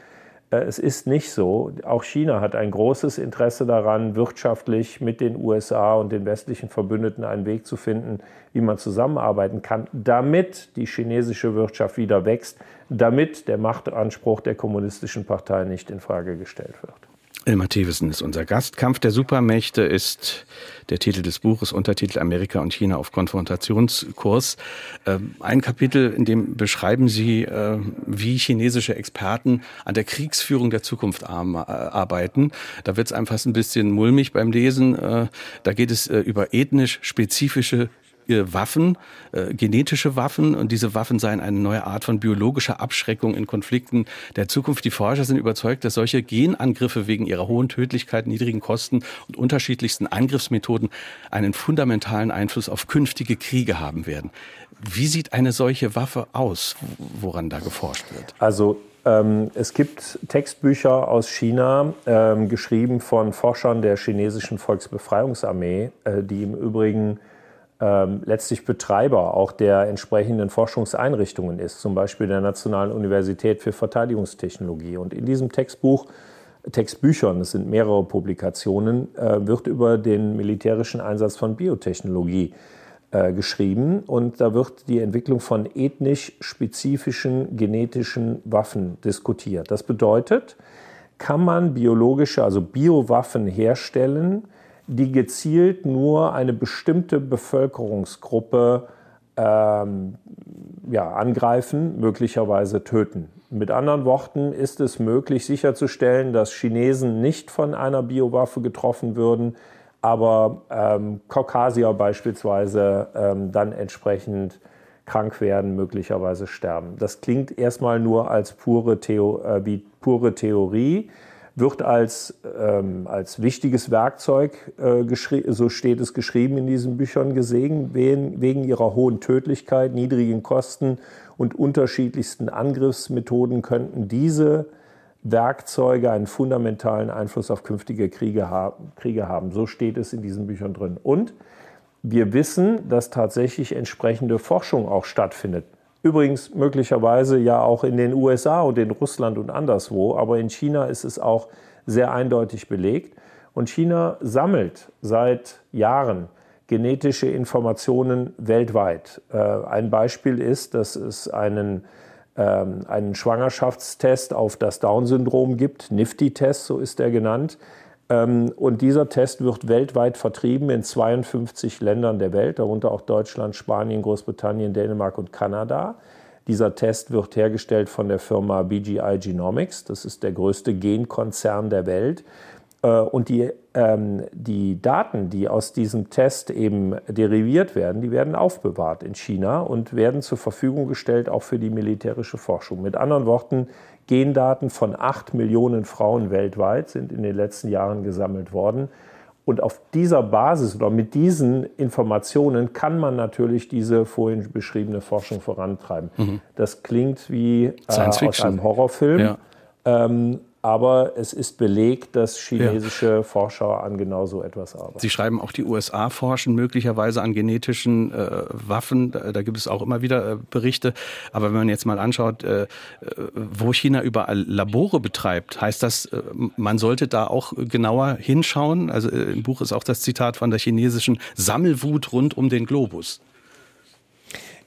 Äh, es ist nicht so. Auch China hat ein großes Interesse daran, wirtschaftlich mit den USA und den westlichen Verbündeten einen Weg zu finden, wie man zusammenarbeiten kann, damit die chinesische Wirtschaft wieder wächst, damit der Machtanspruch der kommunistischen Partei nicht in Frage gestellt wird. Elmar Thewissen ist unser Gast. Kampf der Supermächte ist der Titel des Buches, Untertitel Amerika und China auf Konfrontationskurs. Ähm, ein Kapitel, in dem beschreiben Sie, äh, wie chinesische Experten an der Kriegsführung der Zukunft äh, arbeiten. Da wird es einem ein bisschen mulmig beim Lesen. Äh, da geht es über ethnisch spezifische Waffen, äh, genetische Waffen und diese Waffen seien eine neue Art von biologischer Abschreckung in Konflikten der Zukunft. Die Forscher sind überzeugt, dass solche Genangriffe wegen ihrer hohen Tödlichkeit, niedrigen Kosten und unterschiedlichsten Angriffsmethoden einen fundamentalen Einfluss auf künftige Kriege haben werden. Wie sieht eine solche Waffe aus, woran da geforscht wird? Also ähm, es gibt Textbücher aus China, ähm, geschrieben von Forschern der chinesischen Volksbefreiungsarmee, äh, die im Übrigen ähm, letztlich Betreiber auch der entsprechenden Forschungseinrichtungen ist, zum Beispiel der Nationalen Universität für Verteidigungstechnologie. Und in diesem Textbuch, Textbüchern, es sind mehrere Publikationen, äh, wird über den militärischen Einsatz von Biotechnologie äh, geschrieben und da wird die Entwicklung von ethnisch spezifischen genetischen Waffen diskutiert. Das bedeutet, kann man biologische, also Biowaffen herstellen, die gezielt nur eine bestimmte Bevölkerungsgruppe ähm, ja, angreifen, möglicherweise töten. Mit anderen Worten ist es möglich sicherzustellen, dass Chinesen nicht von einer Biowaffe getroffen würden, aber ähm, Kaukasier beispielsweise ähm, dann entsprechend krank werden, möglicherweise sterben. Das klingt erstmal nur als pure, Theo äh, pure Theorie wird als, ähm, als wichtiges Werkzeug, äh, so steht es geschrieben in diesen Büchern, gesehen, wegen, ihrer hohen Tödlichkeit, niedrigen Kosten und unterschiedlichsten Angriffsmethoden könnten diese Werkzeuge einen fundamentalen Einfluss auf künftige Kriege haben. Kriege haben. So steht es in diesen Büchern drin. Und wir wissen, dass tatsächlich entsprechende Forschung auch stattfindet. Übrigens möglicherweise ja auch in den USA und in Russland und anderswo, aber in China ist es auch sehr eindeutig belegt. Und China sammelt seit Jahren genetische Informationen weltweit. Äh, ein Beispiel ist, dass es einen, ähm, einen Schwangerschaftstest auf das Down-Syndrom gibt, NIFTY-Test, so ist er genannt. Ähm, und dieser Test wird weltweit vertrieben in 52 Ländern der Welt, darunter auch Deutschland, Spanien, Großbritannien, Dänemark und Kanada. Dieser Test wird hergestellt von der Firma BGI Genomics. Das ist der größte Genkonzern der Welt. Äh, und die, ähm, die Daten, die aus diesem Test eben deriviert werden, die werden aufbewahrt in China und werden zur Verfügung gestellt auch für die militärische Forschung. Mit anderen Worten, Gendaten von acht Millionen Frauen weltweit sind in den letzten Jahren gesammelt worden. Und auf dieser Basis oder mit diesen Informationen kann man natürlich diese vorhin beschriebene Forschung vorantreiben. Mhm. Das klingt wie äh, aus einem Horrorfilm. Ja. Ähm, aber es ist belegt, dass chinesische ja. Forscher an genau so etwas arbeiten. Sie schreiben auch, die USA forschen möglicherweise an genetischen äh, Waffen. Da, da, gibt es auch immer wieder äh, Berichte. Aber wenn man jetzt mal anschaut, äh, äh wo China überall Labore betreibt, heißt das, äh, man sollte da auch genauer hinschauen. Also äh, im Buch ist auch das Zitat von der chinesischen Sammelwut rund um den Globus.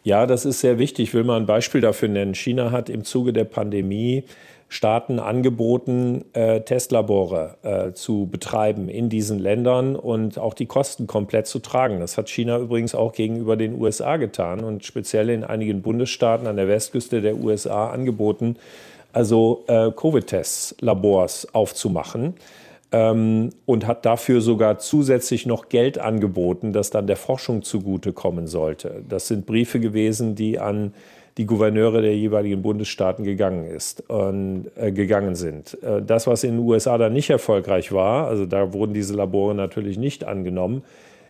Ja, das ist sehr wichtig. Ich will mal ein Beispiel dafür nennen. China hat im Zuge der Pandemie Staaten angeboten, äh, Testlabore äh, zu betreiben in diesen Ländern und auch die Kosten komplett zu tragen. Das hat China übrigens auch gegenüber den USA getan und speziell in einigen Bundesstaaten an der Westküste der USA angeboten, also äh, Covid-Tests, Labors aufzumachen. Ähm, und hat dafür sogar zusätzlich noch Geld angeboten, das dann der Forschung zugutekommen sollte. Das sind Briefe gewesen, die an die Gouverneure der jeweiligen Bundesstaaten gegangen ist und äh, gegangen sind. Äh, das, was in den USA dann nicht erfolgreich war, also da wurden diese Labore natürlich nicht angenommen,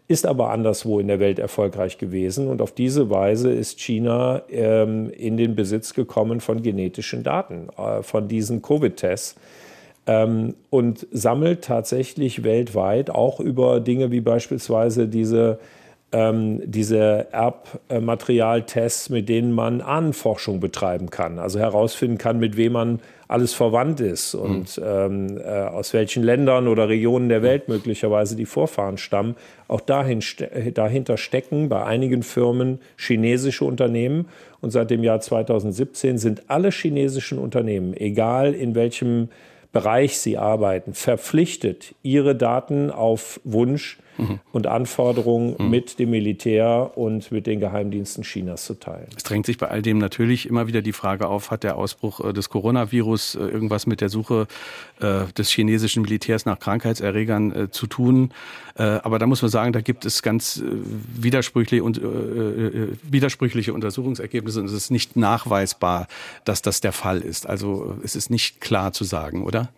ist aber anderswo in der Welt erfolgreich gewesen. Und auf diese Weise ist China ähm, in den Besitz gekommen von genetischen Daten, äh, von diesen Covid-Tests. Ähm, und sammelt tatsächlich weltweit auch über Dinge wie beispielsweise diese ähm, diese Erbmaterialtests, mit denen man Ahnenforschung betreiben kann, also herausfinden kann, mit wem man alles verwandt ist und mhm. ähm, äh, aus welchen Ländern oder Regionen der Welt möglicherweise die Vorfahren stammen. Auch dahin, dahinter stecken bei einigen Firmen chinesische Unternehmen. Und seit dem Jahr 2017 sind alle chinesischen Unternehmen, egal in welchem Bereich sie arbeiten, verpflichtet, ihre Daten auf Wunsch mhm. und Anforderungen mhm. mit dem Militär und mit den Geheimdiensten Chinas zu teilen. Es drängt sich bei all dem natürlich immer wieder die Frage auf, hat der Ausbruch äh, des Coronavirus äh, irgendwas mit der Suche äh, des chinesischen Militärs nach Krankheitserregern zu tun? Aber da muss man sagen, da gibt es ganz widersprüchliche, und, widersprüchliche Untersuchungsergebnisse und es ist nicht nachweisbar, dass das der Fall ist. Also es ist nicht klar zu sagen, oder?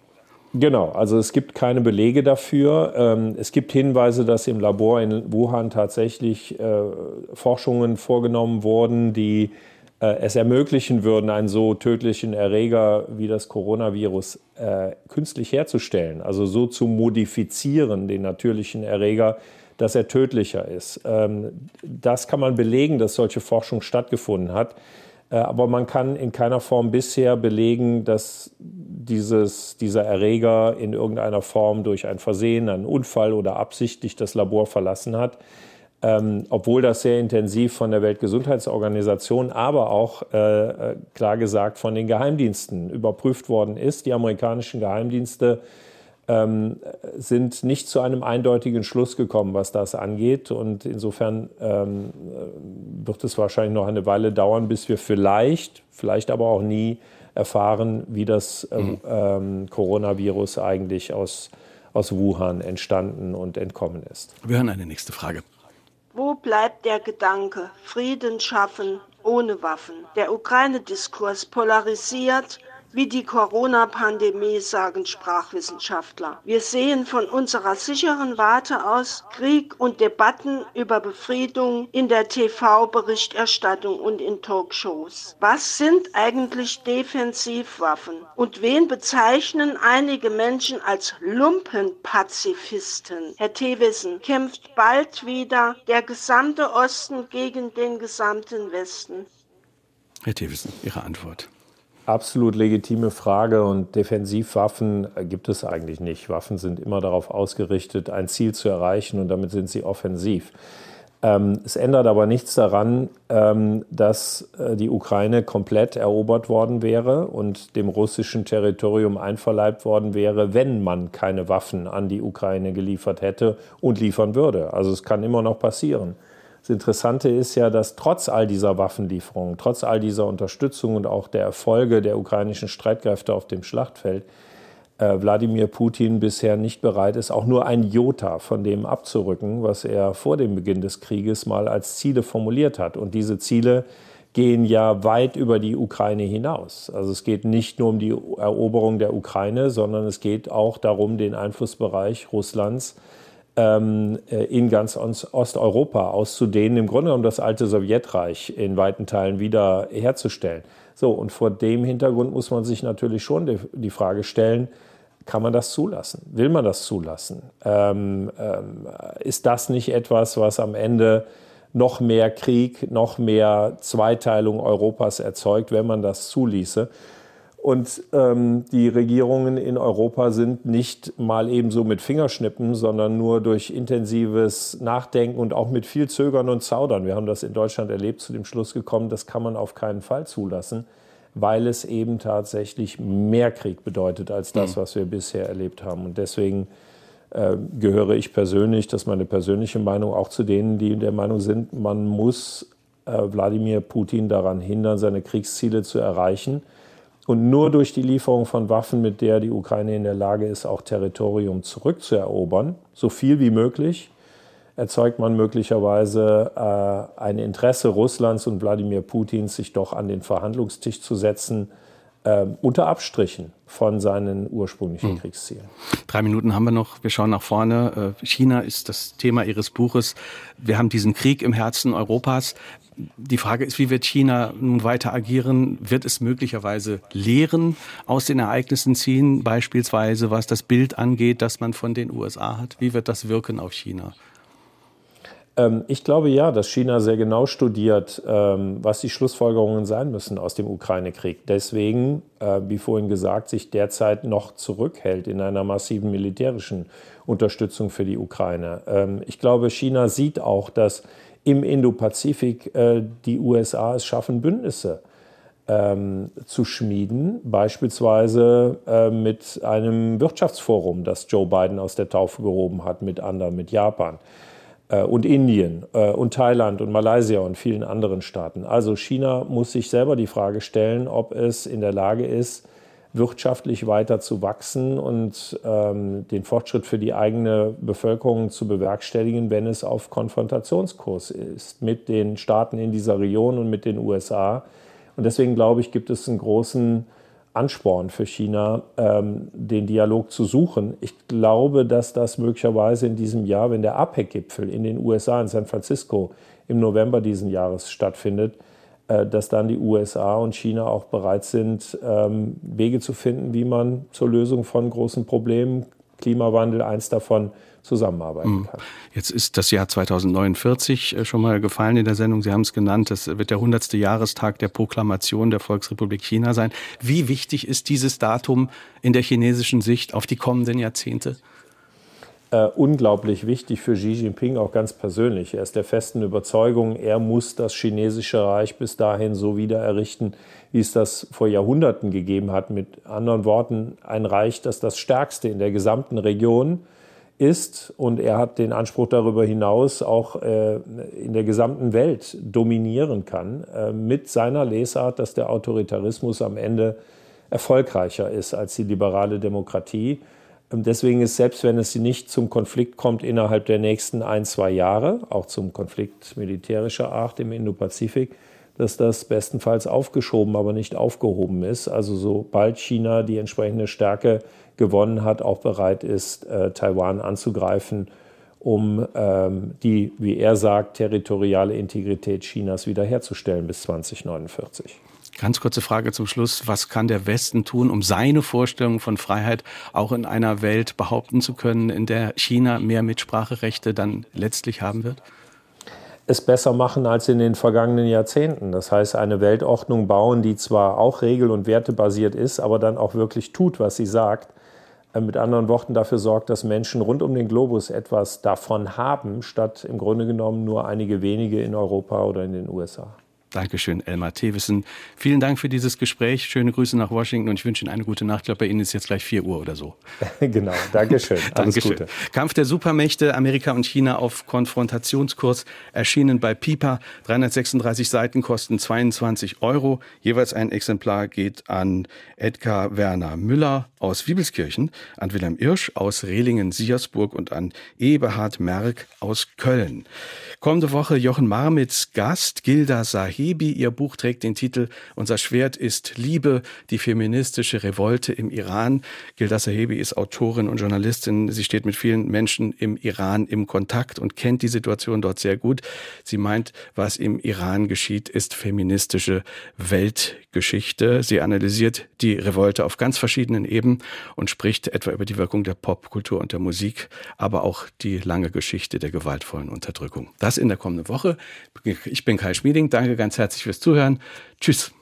Genau, also es gibt keine Belege dafür. Ähm, es gibt Hinweise, dass im Labor in Wuhan tatsächlich äh, Forschungen vorgenommen wurden, die äh, es ermöglichen würden, einen so tödlichen Erreger wie das Coronavirus äh, künstlich herzustellen, also so zu modifizieren, den natürlichen Erreger, dass er tödlicher ist. Ähm, das kann man belegen, dass solche Forschung stattgefunden hat. Äh, aber man kann in keiner Form bisher belegen, dass dieses, dieser Erreger in irgendeiner Form durch ein Versehen, einen Unfall oder absichtlich das Labor verlassen hat. Ähm, obwohl das sehr intensiv von der Weltgesundheitsorganisation, aber auch äh, äh klar gesagt von den Geheimdiensten überprüft worden ist. Die amerikanischen Geheimdienste ähm, sind nicht zu einem eindeutigen Schluss gekommen, was das angeht. Und insofern ähm, wird es wahrscheinlich noch eine Weile dauern, bis wir vielleicht, vielleicht aber auch nie erfahren, wie das ähm, mhm. ähm, Coronavirus eigentlich aus, aus Wuhan entstanden und entkommen ist. Wir hören eine nächste Frage. Wo bleibt der Gedanke, Frieden schaffen ohne Waffen? Der Ukraine-Diskurs polarisiert wie die Corona-Pandemie, sagen Sprachwissenschaftler. Wir sehen von unserer sicheren Warte aus Krieg und Debatten über Befriedung in der TV-Berichterstattung und in Talkshows. Was sind eigentlich Defensivwaffen und wen bezeichnen einige Menschen als Lumpenpazifisten? Herr Thewissen, kämpft bald wieder der gesamte Osten gegen den gesamten Westen? Herr Thewissen, Ihre Antwort. Absolut legitime Frage und Defensivwaffen gibt es eigentlich nicht. Waffen sind immer darauf ausgerichtet, ein Ziel zu erreichen und damit sind sie offensiv. Ähm, es ändert aber nichts daran, ähm, dass äh, die Ukraine komplett erobert worden wäre und dem russischen Territorium einverleibt worden wäre, wenn man keine Waffen an die Ukraine geliefert hätte und liefern würde. Also es kann immer noch passieren. Das Interessante ist ja, dass trotz all dieser Waffenlieferungen, trotz all dieser Unterstützung und auch der Erfolge der ukrainischen Streitkräfte auf dem Schlachtfeld, äh, Wladimir Putin bisher nicht bereit ist, auch nur ein Jota von dem abzurücken, was er vor dem Beginn des Krieges mal als Ziele formuliert hat. Und diese Ziele gehen ja weit über die Ukraine hinaus. Also es geht nicht nur um die Eroberung der Ukraine, sondern es geht auch darum, den Einflussbereich Russlands ähm, äh, in ganz Osteuropa auszudehnen, im Grunde genommen das alte Sowjetreich in weiten Teilen wieder herzustellen. So, und vor dem Hintergrund muss man sich natürlich schon die, die Frage stellen, kann man das zulassen? Will man das zulassen? Ähm, ähm, ist das nicht etwas, was am Ende noch mehr Krieg, noch mehr Zweiteilung Europas erzeugt, wenn man das zuließe? Und ähm, die Regierungen in Europa sind nicht mal ebenso mit Fingerschnippen, sondern nur durch intensives Nachdenken und auch mit viel Zögern und Zaudern. Wir haben das in Deutschland erlebt, zu dem Schluss gekommen, das kann man auf keinen Fall zulassen, weil es eben tatsächlich mehr Krieg bedeutet als das, mhm. was wir bisher erlebt haben. Und deswegen äh, gehöre ich persönlich, das ist meine persönliche Meinung, auch zu denen, die der Meinung sind, man muss äh, Wladimir Putin daran hindern, seine Kriegsziele zu erreichen und nur durch die Lieferung von Waffen, mit der die Ukraine in der Lage ist, auch Territorium zurückzuerobern, so viel wie möglich, erzeugt man möglicherweise äh, ein Interesse Russlands und Wladimir Putins, sich doch an den Verhandlungstisch zu setzen, äh, unter Abstrichen von seinen ursprünglichen hm. Kriegszielen. Drei Minuten haben wir noch. Wir schauen nach vorne. Äh, China ist das Thema Ihres Buches. Wir haben diesen Krieg im Herzen Europas. Die Frage ist, wie wird China nun weiter agieren? Wird es möglicherweise Lehren aus den Ereignissen ziehen, beispielsweise was das Bild angeht, das man von den USA hat? Wie wird das wirken auf China? Ähm, ich glaube ja, dass China sehr genau studiert, ähm, was die Schlussfolgerungen sein müssen aus dem Ukraine-Krieg. Deswegen, äh, wie vorhin gesagt, sich derzeit noch zurückhält in einer massiven militärischen Unterstützung für die Ukraine. Ähm, ich glaube, China sieht auch, dass im Indopazifik äh, die USA es schaffen, Bündnisse ähm, zu schmieden, beispielsweise äh, mit einem Wirtschaftsforum, das Joe Biden aus der Taufe gehoben hat, mit anderen, mit Japan äh, und Indien äh, und Thailand und Malaysia und vielen anderen Staaten. Also China muss sich selber die Frage stellen, ob es in der Lage ist, wirtschaftlich weiter zu wachsen und ähm, den Fortschritt für die eigene Bevölkerung zu bewerkstelligen, wenn es auf Konfrontationskurs ist mit den Staaten in dieser Region und mit den USA. Und deswegen glaube ich, gibt es einen großen Ansporn für China, ähm, den Dialog zu suchen. Ich glaube, dass das möglicherweise in diesem Jahr, wenn der APEC-Gipfel in den USA in San Francisco im November diesen Jahres stattfindet, dass dann die USA und China auch bereit sind, ähm, Wege zu finden, wie man zur Lösung von großen Problemen, Klimawandel, eins davon, zusammenarbeiten hm. kann. Jetzt ist das Jahr 2049 äh, schon mal gefallen in der Sendung. Sie haben es genannt. Das wird der 100. Jahrestag der Proklamation der Volksrepublik China sein. Wie wichtig ist dieses Datum in der chinesischen Sicht auf die kommenden Jahrzehnte? Äh, unglaublich wichtig für Xi Jinping, auch ganz persönlich. Er ist der festen Überzeugung, er muss das chinesische Reich bis dahin so wieder errichten, wie es das vor Jahrhunderten gegeben hat. Mit anderen Worten, ein Reich, das das stärkste in der gesamten Region ist. Und er hat den Anspruch darüber hinaus auch äh, in der gesamten Welt dominieren kann, äh, mit seiner Lesart, dass der Autoritarismus am Ende erfolgreicher ist als die liberale Demokratie. Deswegen ist, selbst wenn es nicht zum Konflikt kommt innerhalb der nächsten ein, zwei Jahre, auch zum Konflikt militärischer Art im Indopazifik, dass das bestenfalls aufgeschoben, aber nicht aufgehoben ist. Also sobald China die entsprechende Stärke gewonnen hat, auch bereit ist, äh, Taiwan anzugreifen, um ähm, die, wie er sagt, territoriale Integrität Chinas wiederherzustellen bis 2049. Ganz kurze Frage zum Schluss. Was kann der Westen tun, um seine Vorstellung von Freiheit auch in einer Welt behaupten zu können, in der China mehr Mitspracherechte dann letztlich haben wird? es besser machen als in den vergangenen Jahrzehnten. Das heißt, eine Weltordnung bauen, die zwar auch regel- und wertebasiert ist, aber dann auch wirklich tut, was sie sagt. Äh, mit anderen Worten dafür sorgt, dass Menschen rund um den Globus etwas davon haben, statt im Grunde genommen nur einige wenige in Europa oder in den USA. Dankeschön, Elmar Thewissen. Vielen Dank für dieses Gespräch. Schöne Grüße nach Washington und ich wünsche Ihnen eine gute Nacht. Ich glaube, bei Ihnen ist jetzt gleich 4 Uhr oder so. <laughs> genau, Dankeschön. Alles Dankeschön. Gute. Kampf der Supermächte, Amerika und China auf Konfrontationskurs, erschienen bei Pipa. 336 Seiten kosten 22 Euro. Jeweils ein Exemplar geht an Edgar Werner Müller aus Wiebelskirchen, an Wilhelm Irsch aus Rehlingen-Siersburg und an Eberhard Merck aus Köln. Kommende Woche Jochen Marmitz Gast, Gilda Sahebi. Ihr Buch trägt den Titel Unser Schwert ist Liebe, die feministische Revolte im Iran. Gilda Sahebi ist Autorin und Journalistin. Sie steht mit vielen Menschen im Iran im Kontakt und kennt die Situation dort sehr gut. Sie meint, was im Iran geschieht, ist feministische Weltgeschichte. Sie analysiert die Revolte auf ganz verschiedenen Ebenen und spricht etwa über die Wirkung der Popkultur und der Musik, aber auch die lange Geschichte der gewaltvollen Unterdrückung. Das in der kommenden Woche. Ich bin Kai Schmieding. Danke herzlich fürs Zuhören. Tschüss.